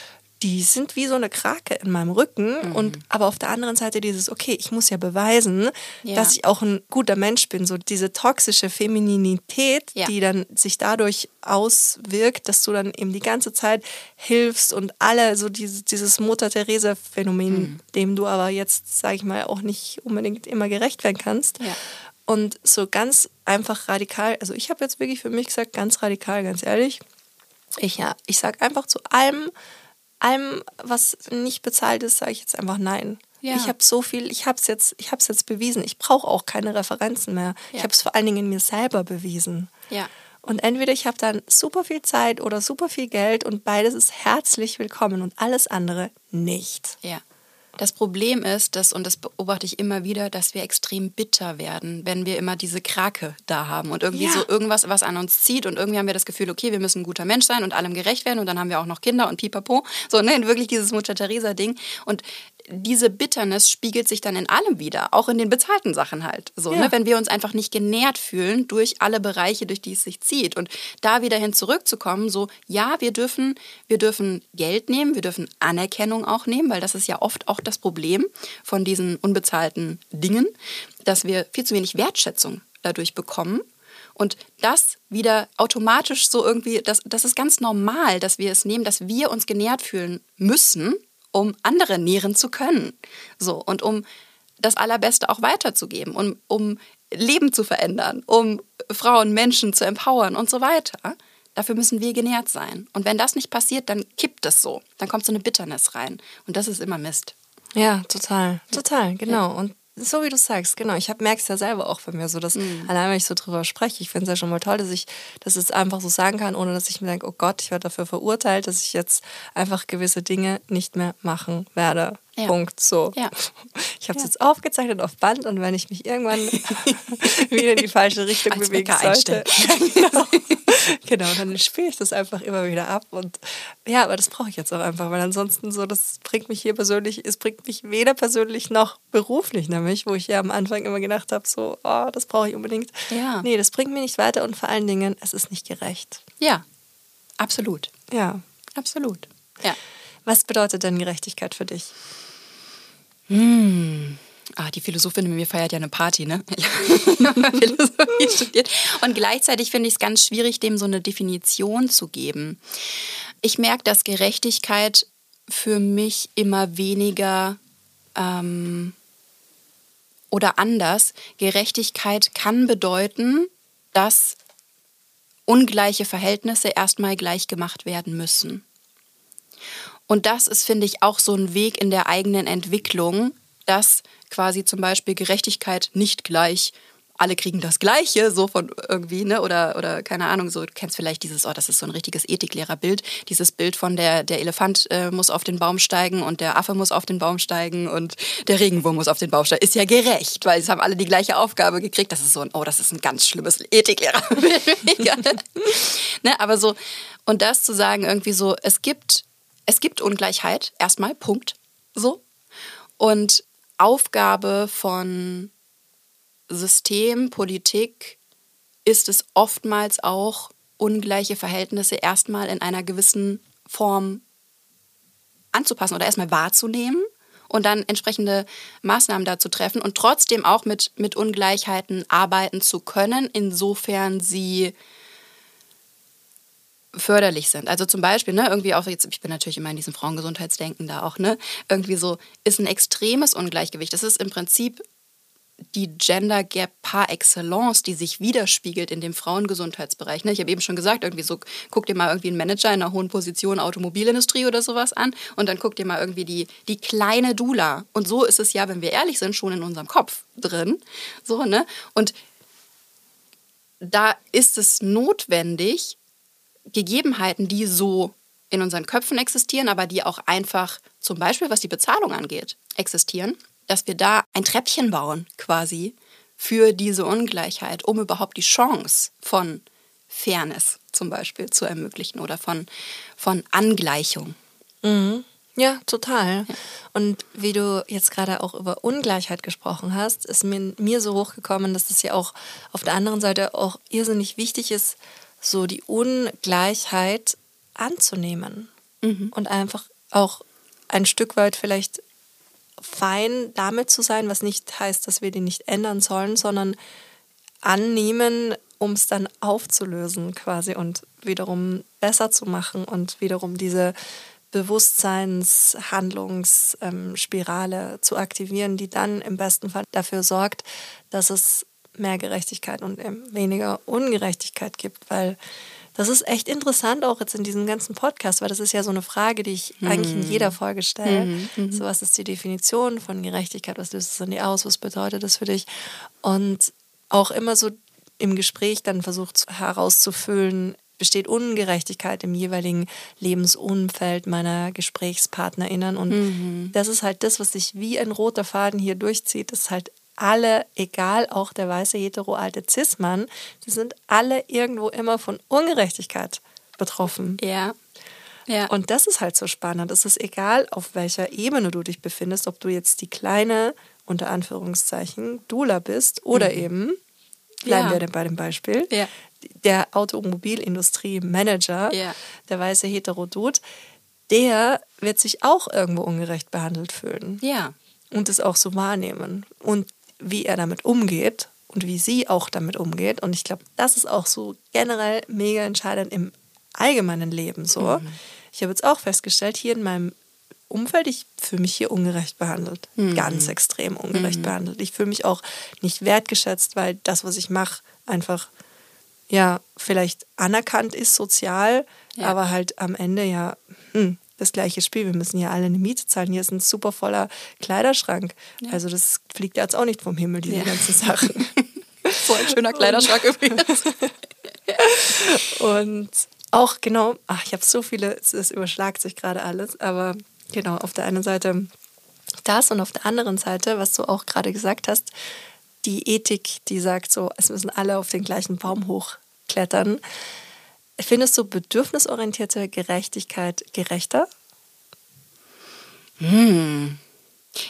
die sind wie so eine Krake in meinem Rücken mhm. und aber auf der anderen Seite dieses okay, ich muss ja beweisen, ja. dass ich auch ein guter Mensch bin, so diese toxische Femininität, ja. die dann sich dadurch auswirkt, dass du dann eben die ganze Zeit hilfst und alle so dieses, dieses Mutter Teresa Phänomen, mhm. dem du aber jetzt sage ich mal auch nicht unbedingt immer gerecht werden kannst. Ja. Und so ganz einfach radikal, also ich habe jetzt wirklich für mich gesagt, ganz radikal, ganz ehrlich, ich ja, ich sage einfach zu allem allem, was nicht bezahlt ist, sage ich jetzt einfach nein. Ja. Ich habe so viel, ich habe es jetzt, ich habe jetzt bewiesen. Ich brauche auch keine Referenzen mehr. Ja. Ich habe es vor allen Dingen in mir selber bewiesen. Ja. Und entweder ich habe dann super viel Zeit oder super viel Geld und beides ist herzlich willkommen und alles andere nicht. Ja. Das Problem ist, dass, und das beobachte ich immer wieder, dass wir extrem bitter werden, wenn wir immer diese Krake da haben und irgendwie ja. so irgendwas, was an uns zieht und irgendwie haben wir das Gefühl, okay, wir müssen ein guter Mensch sein und allem gerecht werden und dann haben wir auch noch Kinder und pipapo. So, ne, wirklich dieses Mutter Teresa-Ding. Und diese Bitterness spiegelt sich dann in allem wieder, auch in den bezahlten Sachen halt. So, ja. ne? Wenn wir uns einfach nicht genährt fühlen durch alle Bereiche, durch die es sich zieht. Und da wieder hin zurückzukommen, so, ja, wir dürfen, wir dürfen Geld nehmen, wir dürfen Anerkennung auch nehmen, weil das ist ja oft auch das Problem von diesen unbezahlten Dingen, dass wir viel zu wenig Wertschätzung dadurch bekommen. Und das wieder automatisch so irgendwie, das, das ist ganz normal, dass wir es nehmen, dass wir uns genährt fühlen müssen, um andere nähren zu können. So, und um das Allerbeste auch weiterzugeben, um, um Leben zu verändern, um Frauen, Menschen zu empowern und so weiter. Dafür müssen wir genährt sein. Und wenn das nicht passiert, dann kippt es so. Dann kommt so eine Bitternis rein. Und das ist immer Mist. Ja, total. Total, genau. Und so wie du sagst, genau. Ich merke es ja selber auch bei mir so, dass mhm. allein wenn ich so drüber spreche, ich finde es ja schon mal toll, dass ich das jetzt einfach so sagen kann, ohne dass ich mir denke, oh Gott, ich werde dafür verurteilt, dass ich jetzt einfach gewisse Dinge nicht mehr machen werde. Ja. Punkt. So. Ja. Ich habe es ja. jetzt aufgezeichnet auf Band und wenn ich mich irgendwann wieder in die falsche Richtung Als bewegen sollte, genau, genau, dann spiele ich das einfach immer wieder ab. Und ja, aber das brauche ich jetzt auch einfach, weil ansonsten so, das bringt mich hier persönlich, es bringt mich weder persönlich noch beruflich nämlich, wo ich ja am Anfang immer gedacht habe, so, oh, das brauche ich unbedingt. Ja. Nee, das bringt mich nicht weiter und vor allen Dingen, es ist nicht gerecht. Ja, absolut. Ja. Absolut. Ja. Was bedeutet denn Gerechtigkeit für dich? Hm. Ah, die Philosophin in mir feiert ja eine Party, ne? Philosophie studiert. Und gleichzeitig finde ich es ganz schwierig, dem so eine Definition zu geben. Ich merke, dass Gerechtigkeit für mich immer weniger ähm, oder anders. Gerechtigkeit kann bedeuten, dass ungleiche Verhältnisse erstmal gleich gemacht werden müssen. Und das ist, finde ich, auch so ein Weg in der eigenen Entwicklung, dass quasi zum Beispiel Gerechtigkeit nicht gleich alle kriegen das Gleiche, so von irgendwie, ne? Oder, oder keine Ahnung, so, du kennst vielleicht dieses, oh, das ist so ein richtiges Ethiklehrerbild, dieses Bild von der, der Elefant äh, muss auf den Baum steigen und der Affe muss auf den Baum steigen und der Regenwurm muss auf den Baum steigen. Ist ja gerecht, weil es haben alle die gleiche Aufgabe gekriegt. Das ist so ein, oh, das ist ein ganz schlimmes Ethiklehrerbild. ne? Aber so, und das zu sagen, irgendwie so, es gibt, es gibt Ungleichheit, erstmal, Punkt. So. Und Aufgabe von System, Politik ist es oftmals auch, ungleiche Verhältnisse erstmal in einer gewissen Form anzupassen oder erstmal wahrzunehmen und dann entsprechende Maßnahmen dazu treffen und trotzdem auch mit, mit Ungleichheiten arbeiten zu können, insofern sie förderlich sind. Also zum Beispiel, ne, irgendwie auch jetzt, ich bin natürlich immer in diesem Frauengesundheitsdenken da auch, ne, irgendwie so ist ein extremes Ungleichgewicht. Das ist im Prinzip die Gender Gap par excellence, die sich widerspiegelt in dem Frauengesundheitsbereich. Ne? Ich habe eben schon gesagt, irgendwie so, guck dir mal irgendwie einen Manager in einer hohen Position Automobilindustrie oder sowas an und dann guck dir mal irgendwie die, die kleine Dula. Und so ist es ja, wenn wir ehrlich sind, schon in unserem Kopf drin. So, ne? Und da ist es notwendig, Gegebenheiten, die so in unseren Köpfen existieren, aber die auch einfach zum Beispiel, was die Bezahlung angeht, existieren, dass wir da ein Treppchen bauen quasi für diese Ungleichheit, um überhaupt die Chance von Fairness zum Beispiel zu ermöglichen oder von, von Angleichung. Mhm. Ja, total. Ja. Und wie du jetzt gerade auch über Ungleichheit gesprochen hast, ist mir, mir so hochgekommen, dass das ja auch auf der anderen Seite auch irrsinnig wichtig ist, so die Ungleichheit anzunehmen mhm. und einfach auch ein Stück weit vielleicht fein damit zu sein, was nicht heißt, dass wir die nicht ändern sollen, sondern annehmen, um es dann aufzulösen quasi und wiederum besser zu machen und wiederum diese Bewusstseinshandlungsspirale ähm, zu aktivieren, die dann im besten Fall dafür sorgt, dass es mehr Gerechtigkeit und weniger Ungerechtigkeit gibt, weil das ist echt interessant auch jetzt in diesem ganzen Podcast, weil das ist ja so eine Frage, die ich mhm. eigentlich in jeder Folge stelle. Mhm. mhm. So, was ist die Definition von Gerechtigkeit? Was löst es denn die aus? Was bedeutet das für dich? Und auch immer so im Gespräch dann versucht herauszufüllen, besteht Ungerechtigkeit im jeweiligen Lebensumfeld meiner GesprächspartnerInnen. Und mhm. das ist halt das, was sich wie ein roter Faden hier durchzieht. Das ist halt alle, egal auch der weiße hetero alte Cis-Mann, die sind alle irgendwo immer von Ungerechtigkeit betroffen. Ja. Ja. Und das ist halt so spannend. Es ist egal, auf welcher Ebene du dich befindest, ob du jetzt die kleine, unter Anführungszeichen, Dula bist oder mhm. eben, bleiben ja. wir bei dem Beispiel, ja. der Automobilindustrie-Manager, ja. der weiße hetero-Dude, der wird sich auch irgendwo ungerecht behandelt fühlen. Ja. Und es auch so wahrnehmen. Und wie er damit umgeht und wie sie auch damit umgeht. Und ich glaube, das ist auch so generell mega entscheidend im allgemeinen Leben so. Mhm. Ich habe jetzt auch festgestellt, hier in meinem Umfeld, ich fühle mich hier ungerecht behandelt. Mhm. Ganz extrem ungerecht mhm. behandelt. Ich fühle mich auch nicht wertgeschätzt, weil das, was ich mache, einfach ja vielleicht anerkannt ist sozial, ja. aber halt am Ende ja hm, das gleiche Spiel. Wir müssen ja alle eine Miete zahlen. Hier ist ein super voller Kleiderschrank. Ja. Also das fliegt jetzt auch nicht vom Himmel, diese ja. ganzen Sachen. so ein schöner Kleiderschrank übrigens. Und auch genau, ach, ich habe so viele, es überschlagt sich gerade alles, aber genau, auf der einen Seite das und auf der anderen Seite, was du auch gerade gesagt hast, die Ethik, die sagt so, es müssen alle auf den gleichen Baum hochklettern. Findest du bedürfnisorientierte Gerechtigkeit gerechter? Hm.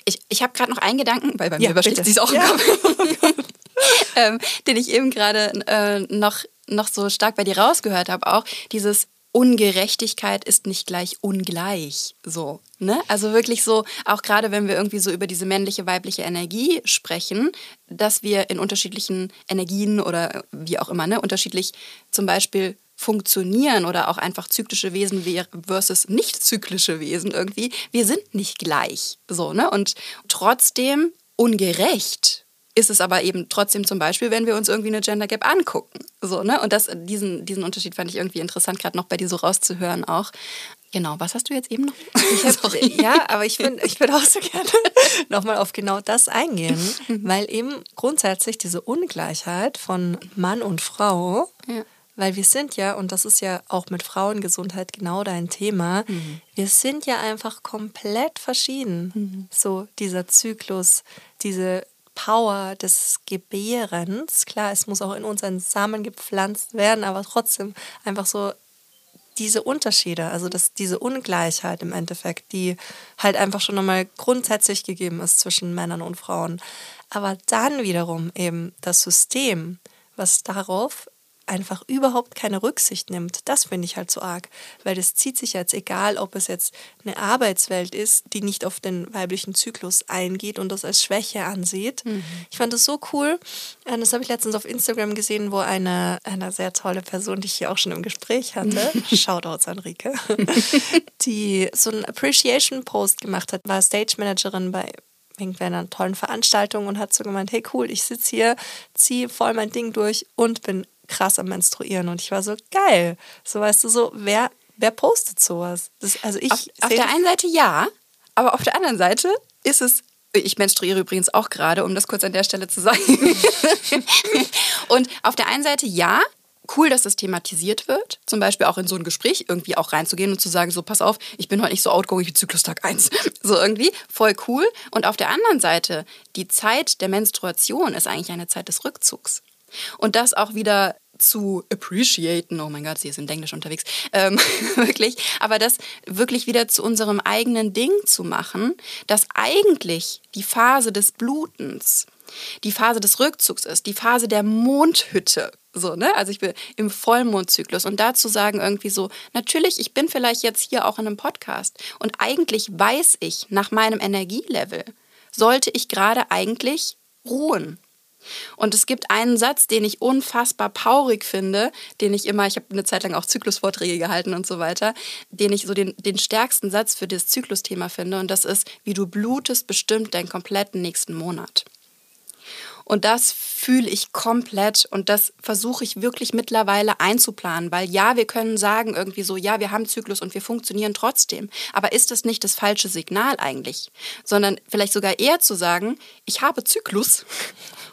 Ich, ich habe gerade noch einen Gedanken, weil bei mir ja, überschlägt sich auch ja. ähm, den ich eben gerade äh, noch, noch so stark bei dir rausgehört habe, auch dieses Ungerechtigkeit ist nicht gleich ungleich. So, ne? Also wirklich so, auch gerade wenn wir irgendwie so über diese männliche, weibliche Energie sprechen, dass wir in unterschiedlichen Energien oder wie auch immer, ne, unterschiedlich zum Beispiel funktionieren oder auch einfach zyklische Wesen versus nicht zyklische Wesen irgendwie, wir sind nicht gleich. So, ne? Und trotzdem ungerecht ist es aber eben trotzdem zum Beispiel, wenn wir uns irgendwie eine Gender Gap angucken. So, ne? Und das, diesen, diesen Unterschied fand ich irgendwie interessant, gerade noch bei dir so rauszuhören auch. Genau, was hast du jetzt eben noch? Hab, ja, aber ich würde ich würd auch so gerne nochmal auf genau das eingehen, mhm. weil eben grundsätzlich diese Ungleichheit von Mann und Frau, ja. Weil wir sind ja, und das ist ja auch mit Frauengesundheit genau dein Thema, mhm. wir sind ja einfach komplett verschieden. Mhm. So dieser Zyklus, diese Power des Gebärens. Klar, es muss auch in unseren Samen gepflanzt werden, aber trotzdem einfach so diese Unterschiede, also dass diese Ungleichheit im Endeffekt, die halt einfach schon nochmal grundsätzlich gegeben ist zwischen Männern und Frauen. Aber dann wiederum eben das System, was darauf einfach überhaupt keine Rücksicht nimmt. Das finde ich halt so arg, weil das zieht sich jetzt, egal ob es jetzt eine Arbeitswelt ist, die nicht auf den weiblichen Zyklus eingeht und das als Schwäche ansieht. Mhm. Ich fand das so cool. Äh, das habe ich letztens auf Instagram gesehen, wo eine, eine sehr tolle Person, die ich hier auch schon im Gespräch hatte, Shoutouts an Rike, die so einen Appreciation-Post gemacht hat, war Stage Managerin bei irgendeiner tollen Veranstaltung und hat so gemeint, hey cool, ich sitze hier, ziehe voll mein Ding durch und bin krass am Menstruieren. Und ich war so, geil. So weißt du, so, wer, wer postet sowas? Das, also ich auf, auf der einen Seite ja, aber auf der anderen Seite ist es ich menstruiere übrigens auch gerade, um das kurz an der Stelle zu sagen. und auf der einen Seite ja, cool, dass das thematisiert wird. Zum Beispiel auch in so ein Gespräch irgendwie auch reinzugehen und zu sagen, so pass auf, ich bin heute nicht so outgoing wie Zyklustag 1. So irgendwie, voll cool. Und auf der anderen Seite, die Zeit der Menstruation ist eigentlich eine Zeit des Rückzugs. Und das auch wieder zu appreciaten, oh mein Gott, sie ist in Englisch unterwegs, ähm, wirklich, aber das wirklich wieder zu unserem eigenen Ding zu machen, dass eigentlich die Phase des Blutens, die Phase des Rückzugs ist, die Phase der Mondhütte, so, ne? Also ich bin im Vollmondzyklus. Und dazu sagen irgendwie so, natürlich, ich bin vielleicht jetzt hier auch in einem Podcast. Und eigentlich weiß ich, nach meinem Energielevel sollte ich gerade eigentlich ruhen und es gibt einen Satz, den ich unfassbar paurig finde, den ich immer, ich habe eine Zeit lang auch Zyklusvorträge gehalten und so weiter, den ich so den, den stärksten Satz für das Zyklusthema finde. Und das ist, wie du blutest, bestimmt deinen kompletten nächsten Monat. Und das fühle ich komplett und das versuche ich wirklich mittlerweile einzuplanen, weil ja, wir können sagen irgendwie so, ja, wir haben Zyklus und wir funktionieren trotzdem. Aber ist das nicht das falsche Signal eigentlich? Sondern vielleicht sogar eher zu sagen, ich habe Zyklus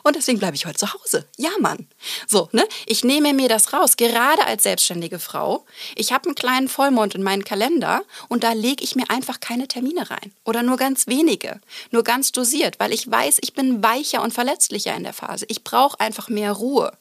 und deswegen bleibe ich heute zu Hause. Ja, Mann. So, ne? Ich nehme mir das raus, gerade als selbstständige Frau. Ich habe einen kleinen Vollmond in meinen Kalender und da lege ich mir einfach keine Termine rein. Oder nur ganz wenige. Nur ganz dosiert, weil ich weiß, ich bin weicher und verletzlicher in der Phase. Ich brauche einfach mehr Ruhe.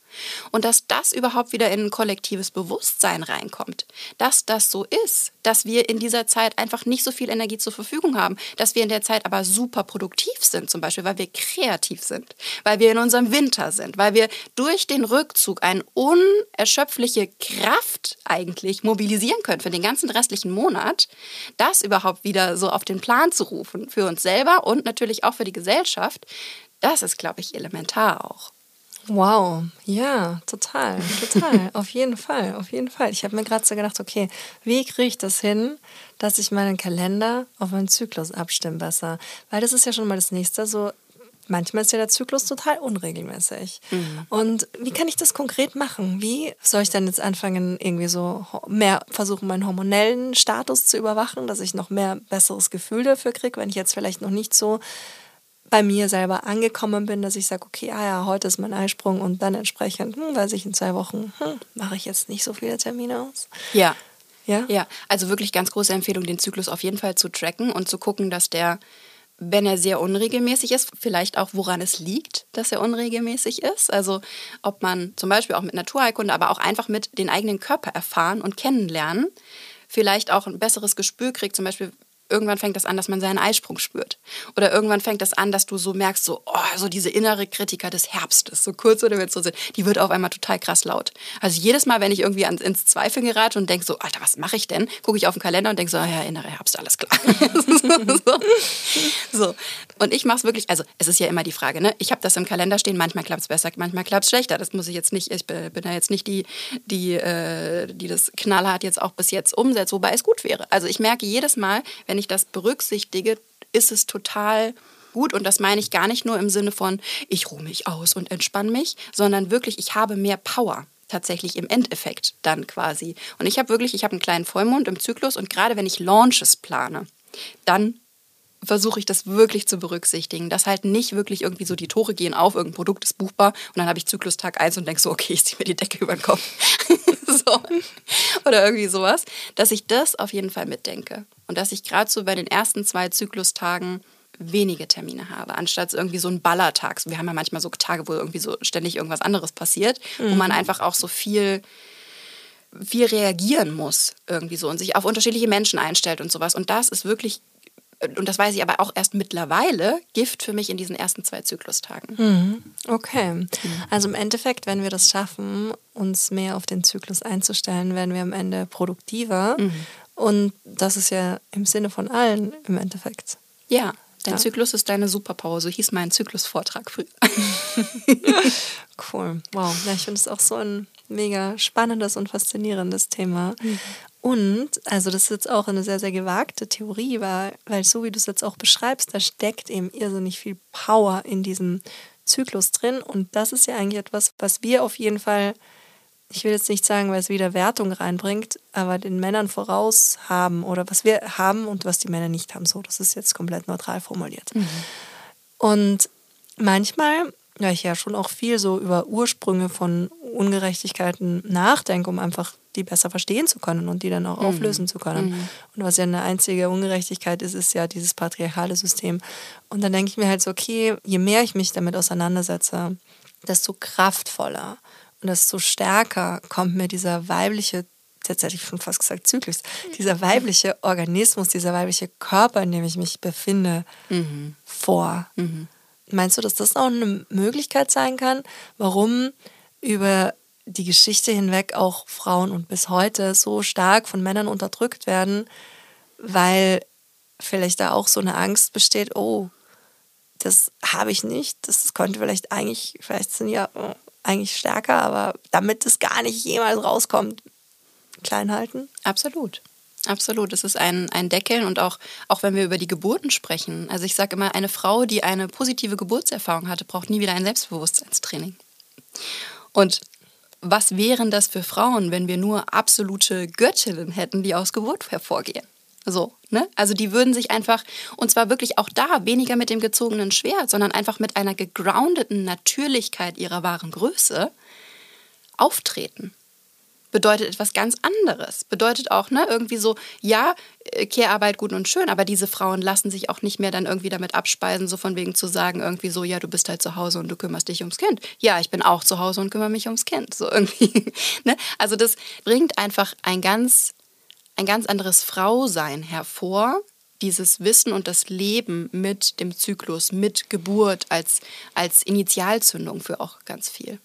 Und dass das überhaupt wieder in ein kollektives Bewusstsein reinkommt, dass das so ist, dass wir in dieser Zeit einfach nicht so viel Energie zur Verfügung haben, dass wir in der Zeit aber super produktiv sind, zum Beispiel, weil wir kreativ sind, weil wir in unserem Winter sind, weil wir durch den Rückzug eine unerschöpfliche Kraft eigentlich mobilisieren können für den ganzen restlichen Monat, das überhaupt wieder so auf den Plan zu rufen, für uns selber und natürlich auch für die Gesellschaft, das ist, glaube ich, elementar auch. Wow, ja, total, total, auf jeden Fall, auf jeden Fall. Ich habe mir gerade so gedacht, okay, wie kriege ich das hin, dass ich meinen Kalender auf meinen Zyklus abstimme besser? Weil das ist ja schon mal das Nächste, so manchmal ist ja der Zyklus total unregelmäßig. Mhm. Und wie kann ich das konkret machen? Wie soll ich dann jetzt anfangen, irgendwie so mehr versuchen, meinen hormonellen Status zu überwachen, dass ich noch mehr besseres Gefühl dafür kriege, wenn ich jetzt vielleicht noch nicht so bei mir selber angekommen bin, dass ich sage, okay, ah ja, heute ist mein Eisprung und dann entsprechend, hm, weiß ich, in zwei Wochen hm, mache ich jetzt nicht so viele Termine aus. Ja. Ja? Ja, also wirklich ganz große Empfehlung, den Zyklus auf jeden Fall zu tracken und zu gucken, dass der, wenn er sehr unregelmäßig ist, vielleicht auch woran es liegt, dass er unregelmäßig ist. Also ob man zum Beispiel auch mit Naturheilkunde, aber auch einfach mit den eigenen Körper erfahren und kennenlernen, vielleicht auch ein besseres Gespür kriegt, zum Beispiel irgendwann fängt das an, dass man seinen Eisprung spürt. Oder irgendwann fängt das an, dass du so merkst, so, oh, so diese innere Kritiker des Herbstes, so kurz oder wenn so sind, die wird auf einmal total krass laut. Also jedes Mal, wenn ich irgendwie ans, ins Zweifeln gerate und denke so, Alter, was mache ich denn? Gucke ich auf den Kalender und denke so, ja, innere Herbst, alles klar. so. so. Und ich mache es wirklich, also es ist ja immer die Frage, ne? Ich habe das im Kalender stehen, manchmal klappt es besser, manchmal klappt es schlechter. Das muss ich jetzt nicht, ich bin da jetzt nicht die, die, äh, die das knallhart jetzt auch bis jetzt umsetzt, wobei es gut wäre. Also ich merke jedes Mal, wenn wenn ich das berücksichtige, ist es total gut. Und das meine ich gar nicht nur im Sinne von, ich ruhe mich aus und entspanne mich, sondern wirklich, ich habe mehr Power tatsächlich im Endeffekt dann quasi. Und ich habe wirklich, ich habe einen kleinen Vollmond im Zyklus und gerade wenn ich Launches plane, dann versuche ich das wirklich zu berücksichtigen, dass halt nicht wirklich irgendwie so die Tore gehen auf, irgendein Produkt ist buchbar und dann habe ich Zyklustag 1 und denke so, okay, ich ziehe mir die Decke über den Kopf. so. Oder irgendwie sowas, dass ich das auf jeden Fall mitdenke und dass ich gerade so bei den ersten zwei Zyklustagen wenige Termine habe, anstatt irgendwie so ein Ballertag. Wir haben ja manchmal so Tage, wo irgendwie so ständig irgendwas anderes passiert, mhm. wo man einfach auch so viel viel reagieren muss irgendwie so und sich auf unterschiedliche Menschen einstellt und sowas. Und das ist wirklich und das weiß ich aber auch erst mittlerweile, Gift für mich in diesen ersten zwei Zyklustagen. Mhm. Okay. Mhm. Also im Endeffekt, wenn wir das schaffen, uns mehr auf den Zyklus einzustellen, werden wir am Ende produktiver. Mhm. Und das ist ja im Sinne von allen im Endeffekt. Ja, dein ja. Zyklus ist deine Superpower. So hieß mein Zyklusvortrag früher. cool. Wow. Ja, ich finde es auch so ein mega spannendes und faszinierendes Thema. Mhm. Und, also das ist jetzt auch eine sehr, sehr gewagte Theorie, weil, weil so wie du es jetzt auch beschreibst, da steckt eben irrsinnig viel Power in diesem Zyklus drin. Und das ist ja eigentlich etwas, was wir auf jeden Fall, ich will jetzt nicht sagen, weil es wieder Wertung reinbringt, aber den Männern voraus haben oder was wir haben und was die Männer nicht haben. So, das ist jetzt komplett neutral formuliert. Mhm. Und manchmal ja, ich ja schon auch viel so über Ursprünge von Ungerechtigkeiten nachdenke, um einfach die besser verstehen zu können und die dann auch mhm. auflösen zu können. Mhm. Und was ja eine einzige Ungerechtigkeit ist, ist ja dieses patriarchale System. Und dann denke ich mir halt so, okay, je mehr ich mich damit auseinandersetze, desto kraftvoller und desto stärker kommt mir dieser weibliche jetzt hätte ich schon fast gesagt Zyklus, dieser weibliche Organismus, dieser weibliche Körper, in dem ich mich befinde, mhm. vor. Mhm. Meinst du, dass das auch eine Möglichkeit sein kann, warum über die Geschichte hinweg auch Frauen und bis heute so stark von Männern unterdrückt werden, weil vielleicht da auch so eine Angst besteht, oh, das habe ich nicht, das könnte vielleicht eigentlich, vielleicht sind ja äh, eigentlich stärker, aber damit es gar nicht jemals rauskommt, klein halten? Absolut. Absolut, es ist ein, ein Deckeln und auch, auch wenn wir über die Geburten sprechen. Also ich sage immer, eine Frau, die eine positive Geburtserfahrung hatte, braucht nie wieder ein Selbstbewusstseinstraining. Und was wären das für Frauen, wenn wir nur absolute Göttinnen hätten, die aus Geburt hervorgehen? So, ne? Also die würden sich einfach, und zwar wirklich auch da, weniger mit dem gezogenen Schwert, sondern einfach mit einer gegroundeten Natürlichkeit ihrer wahren Größe auftreten bedeutet etwas ganz anderes. Bedeutet auch, ne, irgendwie so, ja, äh, Kehrarbeit gut und schön, aber diese Frauen lassen sich auch nicht mehr dann irgendwie damit abspeisen, so von wegen zu sagen, irgendwie so, ja, du bist halt zu Hause und du kümmerst dich ums Kind. Ja, ich bin auch zu Hause und kümmere mich ums Kind. So irgendwie. ne? Also das bringt einfach ein ganz, ein ganz anderes Frausein hervor, dieses Wissen und das Leben mit dem Zyklus, mit Geburt als, als Initialzündung für auch ganz viel.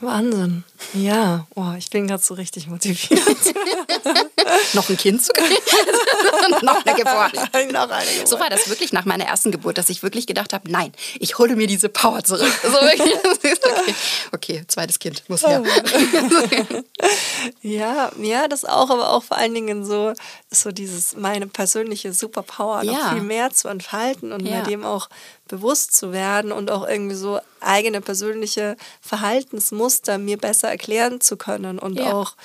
Wahnsinn. Ja, oh, ich bin gerade so richtig motiviert. noch ein Kind zu kriegen? noch eine Geburt. noch eine Geburt. So war das wirklich nach meiner ersten Geburt, dass ich wirklich gedacht habe, nein, ich hole mir diese Power zurück. So wirklich, okay. okay, zweites Kind muss her. ja, ja, das auch, aber auch vor allen Dingen so, so dieses meine persönliche Superpower noch ja. viel mehr zu entfalten und ja. dem auch bewusst zu werden und auch irgendwie so eigene persönliche Verhaltensmuster mir besser erklären zu können und ja. auch,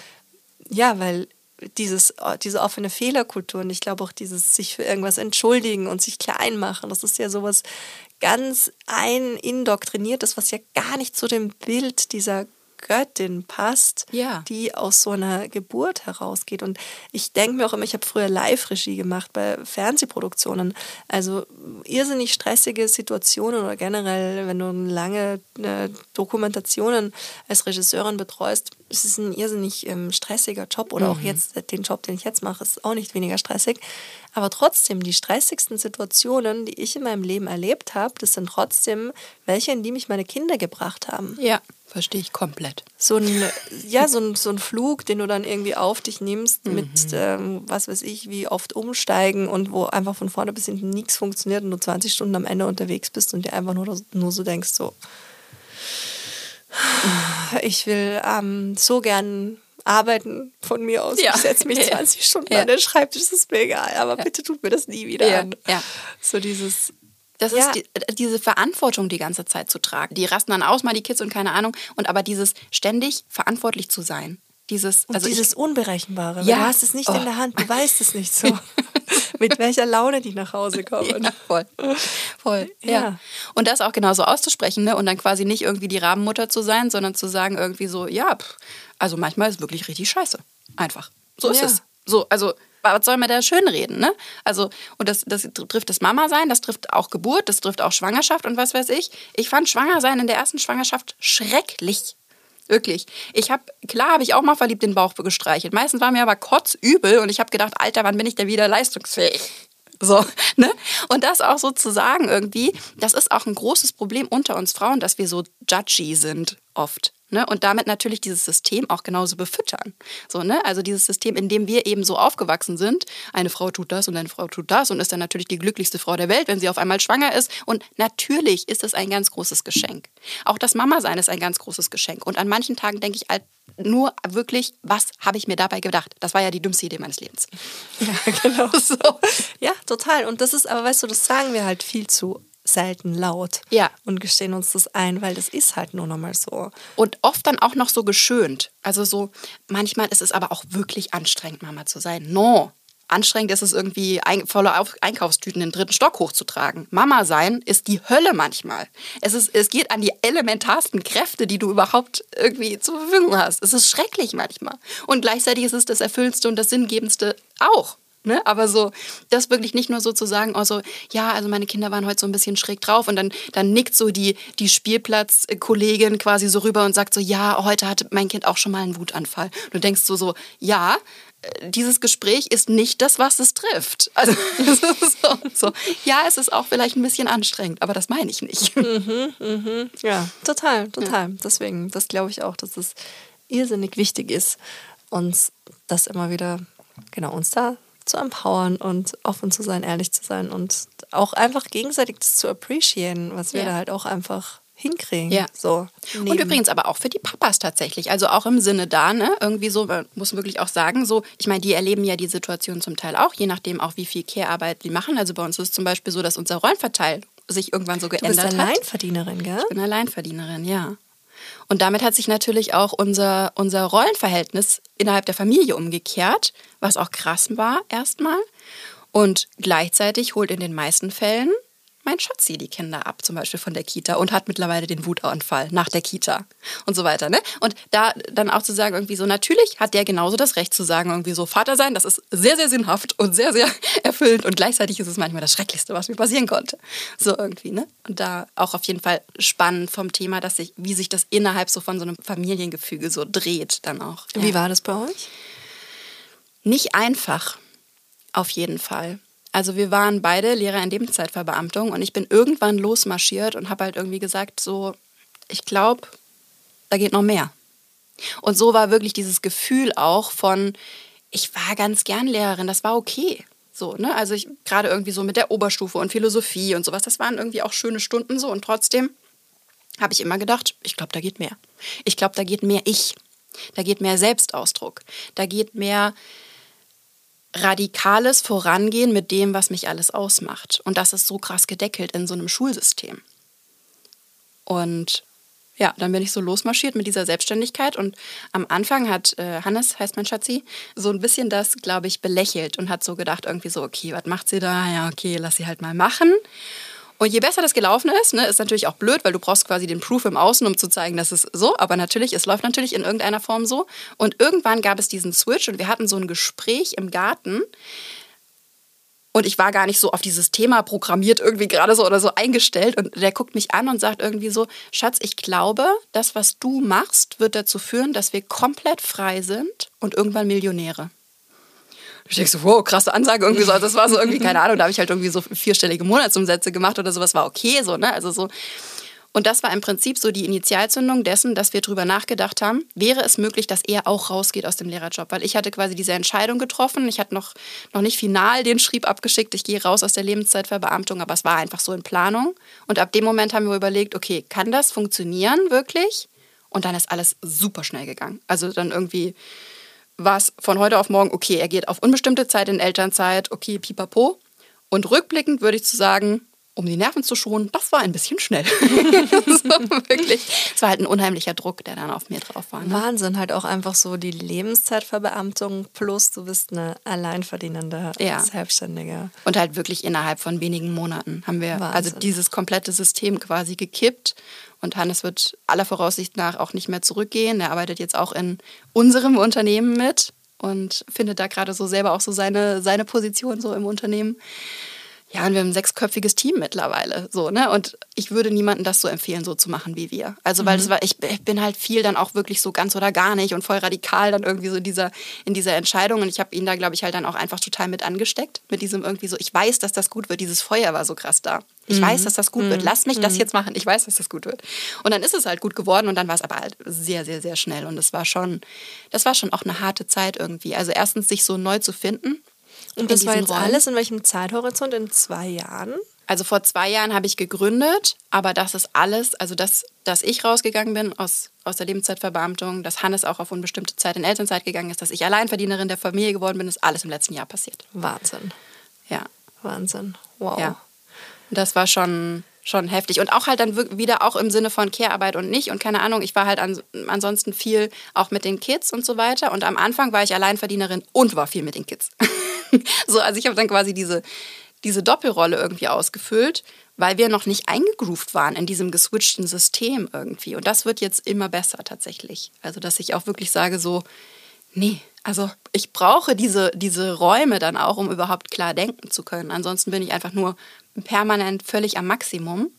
ja, weil dieses, diese offene Fehlerkultur und ich glaube auch dieses sich für irgendwas entschuldigen und sich klein machen, das ist ja sowas ganz ein indoktriniertes, was ja gar nicht zu dem Bild dieser Göttin passt, ja. die aus so einer Geburt herausgeht. Und ich denke mir auch immer, ich habe früher Live-Regie gemacht bei Fernsehproduktionen. Also irrsinnig stressige Situationen oder generell, wenn du lange äh, Dokumentationen als Regisseurin betreust, ist es ein irrsinnig ähm, stressiger Job. Oder mhm. auch jetzt, den Job, den ich jetzt mache, ist auch nicht weniger stressig. Aber trotzdem, die stressigsten Situationen, die ich in meinem Leben erlebt habe, das sind trotzdem welche, in die mich meine Kinder gebracht haben. Ja. Verstehe ich komplett. So ein, ja, so ein, so ein Flug, den du dann irgendwie auf dich nimmst, mhm. mit, ähm, was weiß ich, wie oft umsteigen und wo einfach von vorne bis hinten nichts funktioniert und du 20 Stunden am Ende unterwegs bist und dir einfach nur, nur so denkst, so, ich will ähm, so gern arbeiten von mir aus. Ja. Ich setze mich 20 ja. Stunden ja. an den Schreibtisch, das ist mir egal, aber bitte tut mir das nie wieder an. So dieses, Das ja. ist die, äh, diese Verantwortung die ganze Zeit zu tragen. Die rasten dann aus, mal die Kids und keine Ahnung. Und aber dieses ständig verantwortlich zu sein. Dieses, und also dieses ich, Unberechenbare. Ja. Du hast es nicht oh. in der Hand, du weißt es nicht so. Mit welcher Laune die nach Hause kommen. Ja, voll. Voll. Ja. ja. Und das auch genauso auszusprechen, ne? Und dann quasi nicht irgendwie die Rabenmutter zu sein, sondern zu sagen irgendwie so, ja, pff, also manchmal ist wirklich richtig scheiße. Einfach. So ist es. So, also was soll man da schön reden, ne? Also, und das, das trifft das Mama sein, das trifft auch Geburt, das trifft auch Schwangerschaft und was weiß ich. Ich fand Schwanger sein in der ersten Schwangerschaft schrecklich. Wirklich. Ich habe, klar habe ich auch mal verliebt den Bauch gestreichelt. Meistens war mir aber kotzübel und ich habe gedacht, Alter, wann bin ich denn wieder leistungsfähig? So, ne? Und das auch so zu sagen irgendwie, das ist auch ein großes Problem unter uns Frauen, dass wir so judgy sind oft. Ne? Und damit natürlich dieses System auch genauso befüttern. So, ne? Also dieses System, in dem wir eben so aufgewachsen sind, eine Frau tut das und eine Frau tut das und ist dann natürlich die glücklichste Frau der Welt, wenn sie auf einmal schwanger ist. Und natürlich ist es ein ganz großes Geschenk. Auch das Mama-Sein ist ein ganz großes Geschenk. Und an manchen Tagen denke ich halt nur wirklich, was habe ich mir dabei gedacht? Das war ja die dümmste Idee meines Lebens. Ja, genau. so. Ja, total. Und das ist, aber weißt du, das sagen wir halt viel zu selten laut ja. und gestehen uns das ein, weil das ist halt nur nochmal so. Und oft dann auch noch so geschönt. Also so, manchmal ist es aber auch wirklich anstrengend, Mama zu sein. No. Anstrengend ist es irgendwie, ein, volle Einkaufstüten in den dritten Stock hochzutragen. Mama sein ist die Hölle manchmal. Es, ist, es geht an die elementarsten Kräfte, die du überhaupt irgendwie zur Verfügung hast. Es ist schrecklich manchmal. Und gleichzeitig ist es das Erfüllendste und das Sinngebendste auch. Ne? Aber so, das wirklich nicht nur so zu sagen, also, ja, also meine Kinder waren heute so ein bisschen schräg drauf und dann, dann nickt so die, die Spielplatzkollegin quasi so rüber und sagt so, ja, heute hatte mein Kind auch schon mal einen Wutanfall. Und du denkst so, so, ja, äh, dieses Gespräch ist nicht das, was es trifft. Also so, so. ja, es ist auch vielleicht ein bisschen anstrengend, aber das meine ich nicht. Mhm, mhm. Ja, total, total. Ja. Deswegen, das glaube ich auch, dass es irrsinnig wichtig ist, uns das immer wieder, genau, uns da zu empowern und offen zu sein, ehrlich zu sein und auch einfach gegenseitig das zu appreciaten, was wir ja. da halt auch einfach hinkriegen. Ja. So, und übrigens aber auch für die Papas tatsächlich. Also auch im Sinne da, ne? Irgendwie so, man muss wirklich auch sagen, so, ich meine, die erleben ja die Situation zum Teil auch, je nachdem auch, wie viel Care-Arbeit die machen. Also bei uns ist es zum Beispiel so, dass unser Rollenverteil sich irgendwann so geändert hat. Du bist Alleinverdienerin, gell? Ich bin Alleinverdienerin, ja. Und damit hat sich natürlich auch unser, unser Rollenverhältnis innerhalb der Familie umgekehrt, was auch krass war erstmal. Und gleichzeitig holt in den meisten Fällen mein Schatzi die Kinder ab, zum Beispiel von der Kita und hat mittlerweile den Wutanfall nach der Kita und so weiter. Ne? Und da dann auch zu sagen, irgendwie so, natürlich hat der genauso das Recht zu sagen, irgendwie so Vater sein, das ist sehr, sehr sinnhaft und sehr, sehr erfüllend und gleichzeitig ist es manchmal das Schrecklichste, was mir passieren konnte. So irgendwie, ne? Und da auch auf jeden Fall spannend vom Thema, dass sich, wie sich das innerhalb so von so einem Familiengefüge so dreht dann auch. Wie war das bei euch? Nicht einfach, auf jeden Fall. Also wir waren beide Lehrer in Lebenszeitverbeamtung und ich bin irgendwann losmarschiert und habe halt irgendwie gesagt, so, ich glaube, da geht noch mehr. Und so war wirklich dieses Gefühl auch von, ich war ganz gern Lehrerin, das war okay. So, ne? Also ich gerade irgendwie so mit der Oberstufe und Philosophie und sowas, das waren irgendwie auch schöne Stunden so und trotzdem habe ich immer gedacht, ich glaube, da geht mehr. Ich glaube, da geht mehr ich. Da geht mehr Selbstausdruck. Da geht mehr radikales Vorangehen mit dem, was mich alles ausmacht. Und das ist so krass gedeckelt in so einem Schulsystem. Und ja, dann bin ich so losmarschiert mit dieser Selbstständigkeit und am Anfang hat äh, Hannes, heißt mein Schatzi, so ein bisschen das, glaube ich, belächelt und hat so gedacht, irgendwie so, okay, was macht sie da? Ja, okay, lass sie halt mal machen. Und je besser das gelaufen ist, ne, ist natürlich auch blöd, weil du brauchst quasi den Proof im Außen, um zu zeigen, dass es so, aber natürlich, es läuft natürlich in irgendeiner Form so. Und irgendwann gab es diesen Switch und wir hatten so ein Gespräch im Garten. Und ich war gar nicht so auf dieses Thema programmiert irgendwie gerade so oder so eingestellt. Und der guckt mich an und sagt irgendwie so, Schatz, ich glaube, das, was du machst, wird dazu führen, dass wir komplett frei sind und irgendwann Millionäre. Ich denke so, wow, krasse Ansage irgendwie so. Also das war so irgendwie, keine Ahnung, da habe ich halt irgendwie so vierstellige Monatsumsätze gemacht oder sowas, war okay so, ne? Also so. Und das war im Prinzip so die Initialzündung dessen, dass wir drüber nachgedacht haben, wäre es möglich, dass er auch rausgeht aus dem Lehrerjob? Weil ich hatte quasi diese Entscheidung getroffen. Ich hatte noch, noch nicht final den Schrieb abgeschickt, ich gehe raus aus der Lebenszeitverbeamtung, aber es war einfach so in Planung. Und ab dem Moment haben wir überlegt, okay, kann das funktionieren wirklich? Und dann ist alles super schnell gegangen. Also dann irgendwie war es von heute auf morgen, okay, er geht auf unbestimmte Zeit in Elternzeit, okay, pipapo. Und rückblickend würde ich zu sagen, um die Nerven zu schonen, das war ein bisschen schnell. so, wirklich. Es war halt ein unheimlicher Druck, der dann auf mir drauf war. Ne? Wahnsinn, halt auch einfach so die Lebenszeitverbeamtung plus du bist eine alleinverdienende ja. Selbstständige. Und halt wirklich innerhalb von wenigen Monaten haben wir also Wahnsinn. also dieses komplette System quasi gekippt. Und Hannes wird aller Voraussicht nach auch nicht mehr zurückgehen. Er arbeitet jetzt auch in unserem Unternehmen mit und findet da gerade so selber auch so seine, seine Position so im Unternehmen. Ja, und wir haben ein sechsköpfiges Team mittlerweile. So, ne? Und ich würde niemandem das so empfehlen, so zu machen wie wir. Also, weil mhm. das war, ich, ich, bin halt viel dann auch wirklich so ganz oder gar nicht und voll radikal dann irgendwie so in dieser, in dieser Entscheidung. Und ich habe ihn da, glaube ich, halt dann auch einfach total mit angesteckt. Mit diesem irgendwie so, ich weiß, dass das gut wird. Dieses Feuer war so krass da. Ich mhm. weiß, dass das gut mhm. wird. Lass mich das mhm. jetzt machen. Ich weiß, dass das gut wird. Und dann ist es halt gut geworden und dann war es aber halt sehr, sehr, sehr schnell. Und es war schon, das war schon auch eine harte Zeit irgendwie. Also erstens sich so neu zu finden und das war jetzt Räumen. alles in welchem Zeithorizont? In zwei Jahren? Also vor zwei Jahren habe ich gegründet, aber das ist alles, also das, dass ich rausgegangen bin aus, aus der Lebenszeitverbeamtung, dass Hannes auch auf unbestimmte Zeit in Elternzeit gegangen ist, dass ich Alleinverdienerin der Familie geworden bin, ist alles im letzten Jahr passiert. Wahnsinn. Ja. Wahnsinn. Wow. Ja. Das war schon, schon heftig. Und auch halt dann wieder auch im Sinne von Care-Arbeit und nicht. Und keine Ahnung, ich war halt an, ansonsten viel auch mit den Kids und so weiter. Und am Anfang war ich Alleinverdienerin und war viel mit den Kids. so, also ich habe dann quasi diese, diese Doppelrolle irgendwie ausgefüllt, weil wir noch nicht eingegroovt waren in diesem geswitchten System irgendwie. Und das wird jetzt immer besser tatsächlich. Also, dass ich auch wirklich sage, so, nee, also ich brauche diese, diese Räume dann auch, um überhaupt klar denken zu können. Ansonsten bin ich einfach nur permanent völlig am Maximum.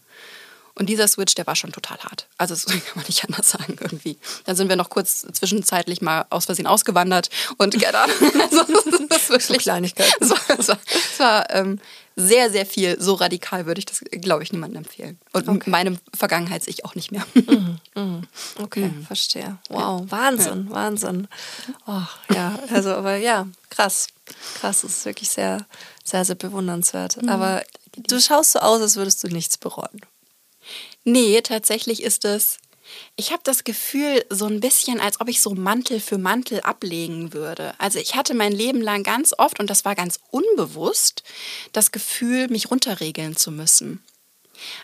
Und dieser Switch, der war schon total hart. Also das kann man nicht anders sagen irgendwie. Dann sind wir noch kurz zwischenzeitlich mal aus Versehen ausgewandert und genau, also, das ist wirklich Kleinigkeit. Es war, es war, es war ähm, sehr, sehr viel. So radikal würde ich das, glaube ich, niemandem empfehlen. Und okay. meinem Vergangenheits-Ich auch nicht mehr. Mhm, mhm. Okay, mhm. verstehe. Wow, Wahnsinn, ja. Wahnsinn. Oh, ja, also, aber ja, krass. Krass, das ist wirklich sehr, sehr, sehr bewundernswert. Mhm. Aber du schaust so aus, als würdest du nichts bereuen. Nee, tatsächlich ist es. Ich habe das Gefühl, so ein bisschen, als ob ich so Mantel für Mantel ablegen würde. Also ich hatte mein Leben lang ganz oft, und das war ganz unbewusst, das Gefühl, mich runterregeln zu müssen.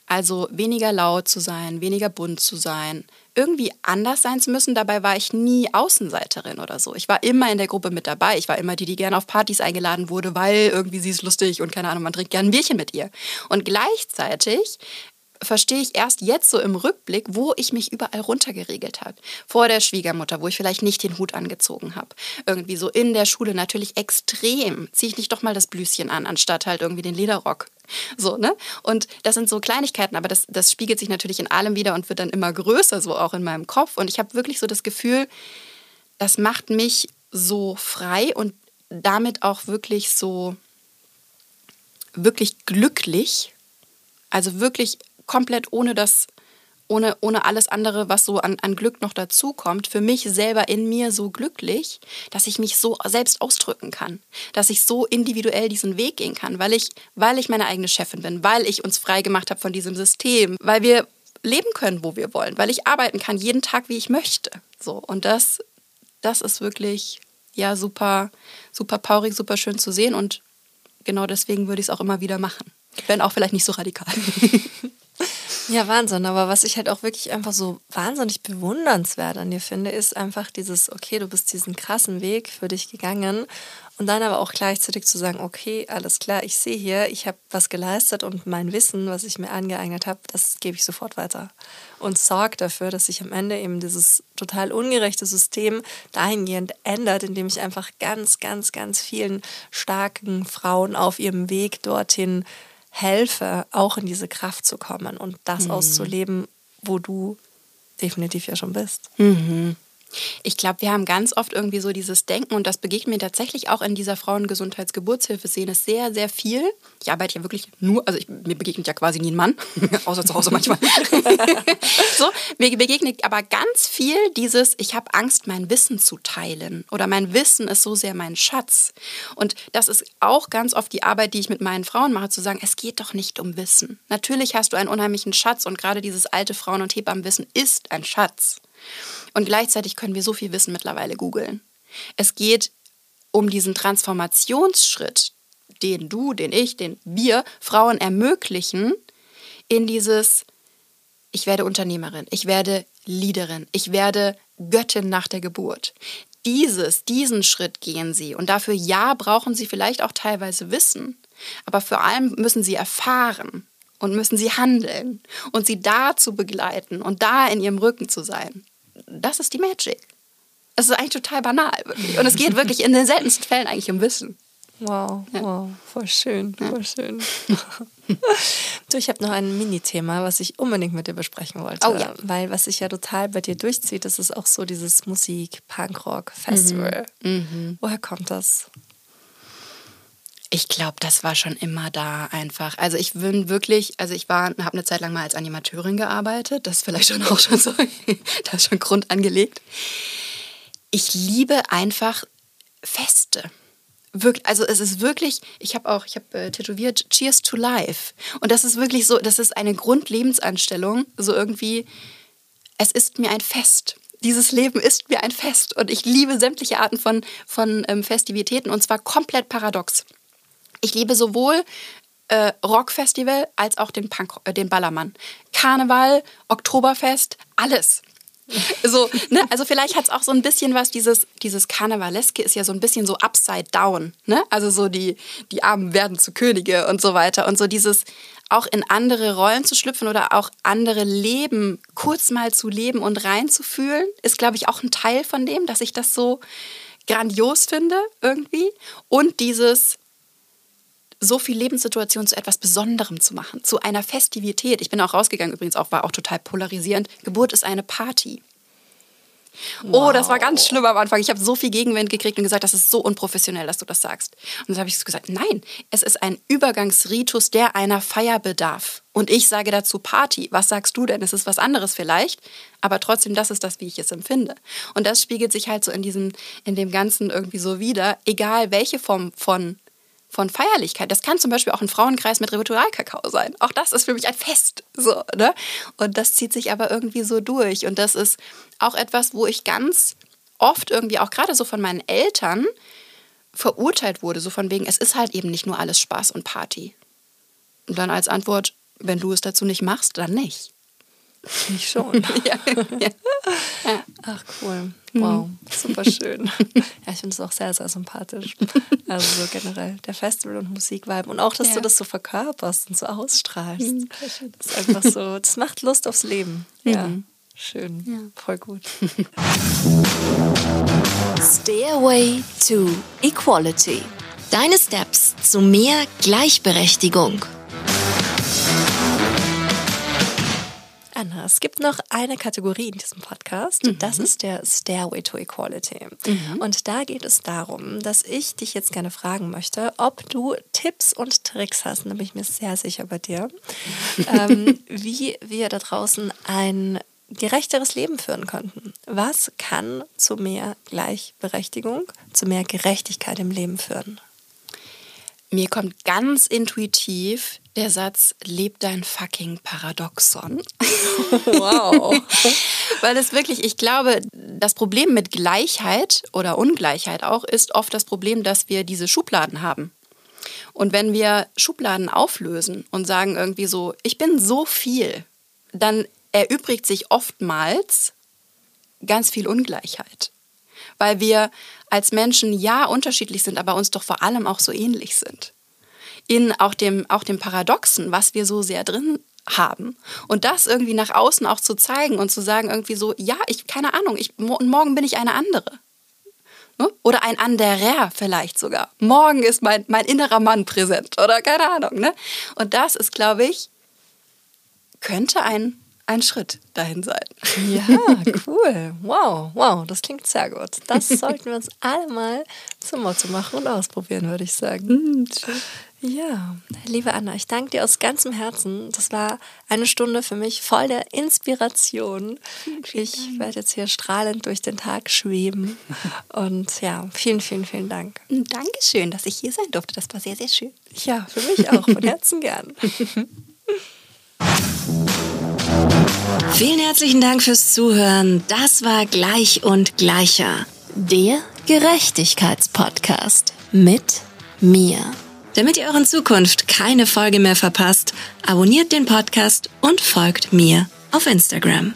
Also weniger laut zu sein, weniger bunt zu sein, irgendwie anders sein zu müssen. Dabei war ich nie Außenseiterin oder so. Ich war immer in der Gruppe mit dabei. Ich war immer die, die gerne auf Partys eingeladen wurde, weil irgendwie sie ist lustig und keine Ahnung, man trinkt gerne ein Bierchen mit ihr. Und gleichzeitig verstehe ich erst jetzt so im Rückblick, wo ich mich überall runtergeregelt habe. Vor der Schwiegermutter, wo ich vielleicht nicht den Hut angezogen habe. Irgendwie so in der Schule natürlich extrem. Ziehe ich nicht doch mal das Blüschen an, anstatt halt irgendwie den Lederrock. So, ne? Und das sind so Kleinigkeiten, aber das, das spiegelt sich natürlich in allem wieder und wird dann immer größer, so auch in meinem Kopf. Und ich habe wirklich so das Gefühl, das macht mich so frei und damit auch wirklich so wirklich glücklich. Also wirklich komplett ohne das, ohne, ohne alles andere, was so an, an Glück noch dazukommt, für mich selber in mir so glücklich, dass ich mich so selbst ausdrücken kann, dass ich so individuell diesen Weg gehen kann, weil ich, weil ich meine eigene Chefin bin, weil ich uns frei gemacht habe von diesem System, weil wir leben können, wo wir wollen, weil ich arbeiten kann jeden Tag, wie ich möchte. So und das, das ist wirklich ja super, super paurig, super schön zu sehen und genau deswegen würde ich es auch immer wieder machen. Wenn auch vielleicht nicht so radikal. Ja, Wahnsinn. Aber was ich halt auch wirklich einfach so wahnsinnig bewundernswert an dir finde, ist einfach dieses, okay, du bist diesen krassen Weg für dich gegangen und dann aber auch gleichzeitig zu sagen, okay, alles klar, ich sehe hier, ich habe was geleistet und mein Wissen, was ich mir angeeignet habe, das gebe ich sofort weiter. Und sorge dafür, dass sich am Ende eben dieses total ungerechte System dahingehend ändert, indem ich einfach ganz, ganz, ganz vielen starken Frauen auf ihrem Weg dorthin helfe, auch in diese Kraft zu kommen und das mhm. auszuleben, wo du definitiv ja schon bist. Mhm. Ich glaube, wir haben ganz oft irgendwie so dieses Denken und das begegnet mir tatsächlich auch in dieser Frauengesundheitsgeburtshilfe-Szene sehr, sehr viel. Ich arbeite ja wirklich nur, also ich, mir begegnet ja quasi nie ein Mann, außer zu Hause manchmal. so, mir begegnet aber ganz viel dieses, ich habe Angst, mein Wissen zu teilen oder mein Wissen ist so sehr mein Schatz. Und das ist auch ganz oft die Arbeit, die ich mit meinen Frauen mache, zu sagen, es geht doch nicht um Wissen. Natürlich hast du einen unheimlichen Schatz und gerade dieses alte Frauen- und Hebammenwissen ist ein Schatz. Und gleichzeitig können wir so viel Wissen mittlerweile googeln. Es geht um diesen Transformationsschritt, den du, den ich, den wir Frauen ermöglichen, in dieses, ich werde Unternehmerin, ich werde Leaderin, ich werde Göttin nach der Geburt. Dieses, diesen Schritt gehen sie. Und dafür, ja, brauchen sie vielleicht auch teilweise Wissen. Aber vor allem müssen sie erfahren und müssen sie handeln und sie da zu begleiten und da in ihrem Rücken zu sein. Das ist die Magic. Es ist eigentlich total banal. Wirklich. Und es geht wirklich in den seltensten Fällen eigentlich um Wissen. Wow, ja. wow, voll schön, voll ja. schön. du, ich habe noch ein Mini-Thema, was ich unbedingt mit dir besprechen wollte. Oh ja. Weil was sich ja total bei dir durchzieht, das ist auch so dieses Musik, Punkrock, Festival. Mhm. Mhm. Woher kommt das? Ich glaube, das war schon immer da einfach. Also ich bin wirklich, also ich war, habe eine Zeit lang mal als Animateurin gearbeitet. Das ist vielleicht schon auch schon so, das ist schon Grund angelegt. Ich liebe einfach Feste wirklich, also es ist wirklich, ich habe auch, ich habe äh, tätowiert Cheers to Life. Und das ist wirklich so, das ist eine Grundlebensanstellung, so irgendwie, es ist mir ein Fest. Dieses Leben ist mir ein Fest und ich liebe sämtliche Arten von, von ähm, Festivitäten und zwar komplett paradox. Ich liebe sowohl äh, Rockfestival als auch den, Punk, äh, den Ballermann. Karneval, Oktoberfest, alles. So, ne? Also vielleicht hat es auch so ein bisschen was, dieses, dieses Karnevaleske ist ja so ein bisschen so upside down, ne? Also so die, die Armen werden zu Könige und so weiter. Und so dieses auch in andere Rollen zu schlüpfen oder auch andere Leben kurz mal zu leben und reinzufühlen, ist, glaube ich, auch ein Teil von dem, dass ich das so grandios finde irgendwie. Und dieses so viel Lebenssituation zu etwas Besonderem zu machen, zu einer Festivität. Ich bin auch rausgegangen, übrigens auch, war auch total polarisierend. Geburt ist eine Party. Wow. Oh, das war ganz schlimm am Anfang. Ich habe so viel Gegenwind gekriegt und gesagt, das ist so unprofessionell, dass du das sagst. Und dann habe ich gesagt, nein, es ist ein Übergangsritus, der einer Feier bedarf. Und ich sage dazu Party. Was sagst du denn? Es ist was anderes vielleicht, aber trotzdem, das ist das, wie ich es empfinde. Und das spiegelt sich halt so in diesem, in dem Ganzen irgendwie so wieder, egal welche Form von von Feierlichkeit. Das kann zum Beispiel auch ein Frauenkreis mit Ritualkakao sein. Auch das ist für mich ein Fest. So, ne? Und das zieht sich aber irgendwie so durch. Und das ist auch etwas, wo ich ganz oft irgendwie auch gerade so von meinen Eltern verurteilt wurde, so von wegen, es ist halt eben nicht nur alles Spaß und Party. Und dann als Antwort, wenn du es dazu nicht machst, dann nicht. Ich schon. ja, ja. Ach cool. Wow, super schön. Ja, ich finde es auch sehr, sehr sympathisch. Also so generell der Festival- und Musikvibe. Und auch, dass ja. du das so verkörperst und so ausstrahlst. Mhm, das ist einfach so, das macht Lust aufs Leben. Ja, mhm. schön. Ja. Voll gut. Stairway to Equality. Deine Steps zu mehr Gleichberechtigung. Anna, es gibt noch eine Kategorie in diesem Podcast. Mhm. Das ist der Stairway to Equality. Mhm. Und da geht es darum, dass ich dich jetzt gerne fragen möchte, ob du Tipps und Tricks hast, da bin ich mir sehr sicher bei dir, ähm, wie wir da draußen ein gerechteres Leben führen könnten. Was kann zu mehr Gleichberechtigung, zu mehr Gerechtigkeit im Leben führen? Mir kommt ganz intuitiv der Satz, leb dein fucking Paradoxon. Wow. Weil es wirklich, ich glaube, das Problem mit Gleichheit oder Ungleichheit auch ist oft das Problem, dass wir diese Schubladen haben. Und wenn wir Schubladen auflösen und sagen irgendwie so, ich bin so viel, dann erübrigt sich oftmals ganz viel Ungleichheit weil wir als Menschen ja unterschiedlich sind, aber uns doch vor allem auch so ähnlich sind. In auch dem, auch dem Paradoxen, was wir so sehr drin haben. Und das irgendwie nach außen auch zu zeigen und zu sagen irgendwie so, ja, ich, keine Ahnung, ich, morgen bin ich eine andere. Ne? Oder ein anderer vielleicht sogar. Morgen ist mein, mein innerer Mann präsent oder keine Ahnung. Ne? Und das ist, glaube ich, könnte ein ein Schritt dahin sein. Ja, cool. Wow, wow, das klingt sehr gut. Das sollten wir uns alle mal zum Motto machen und ausprobieren, würde ich sagen. Mhm, ja, liebe Anna, ich danke dir aus ganzem Herzen. Das war eine Stunde für mich voll der Inspiration. Ich werde jetzt hier strahlend durch den Tag schweben. Und ja, vielen, vielen, vielen Dank. Dankeschön, dass ich hier sein durfte. Das war sehr, sehr schön. Ja, für mich auch. Von Herzen gern. Vielen herzlichen Dank fürs Zuhören. Das war Gleich und Gleicher, der Gerechtigkeitspodcast mit mir, Damit ihr auch in Zukunft keine Folge mehr verpasst, abonniert den Podcast und folgt mir auf Instagram.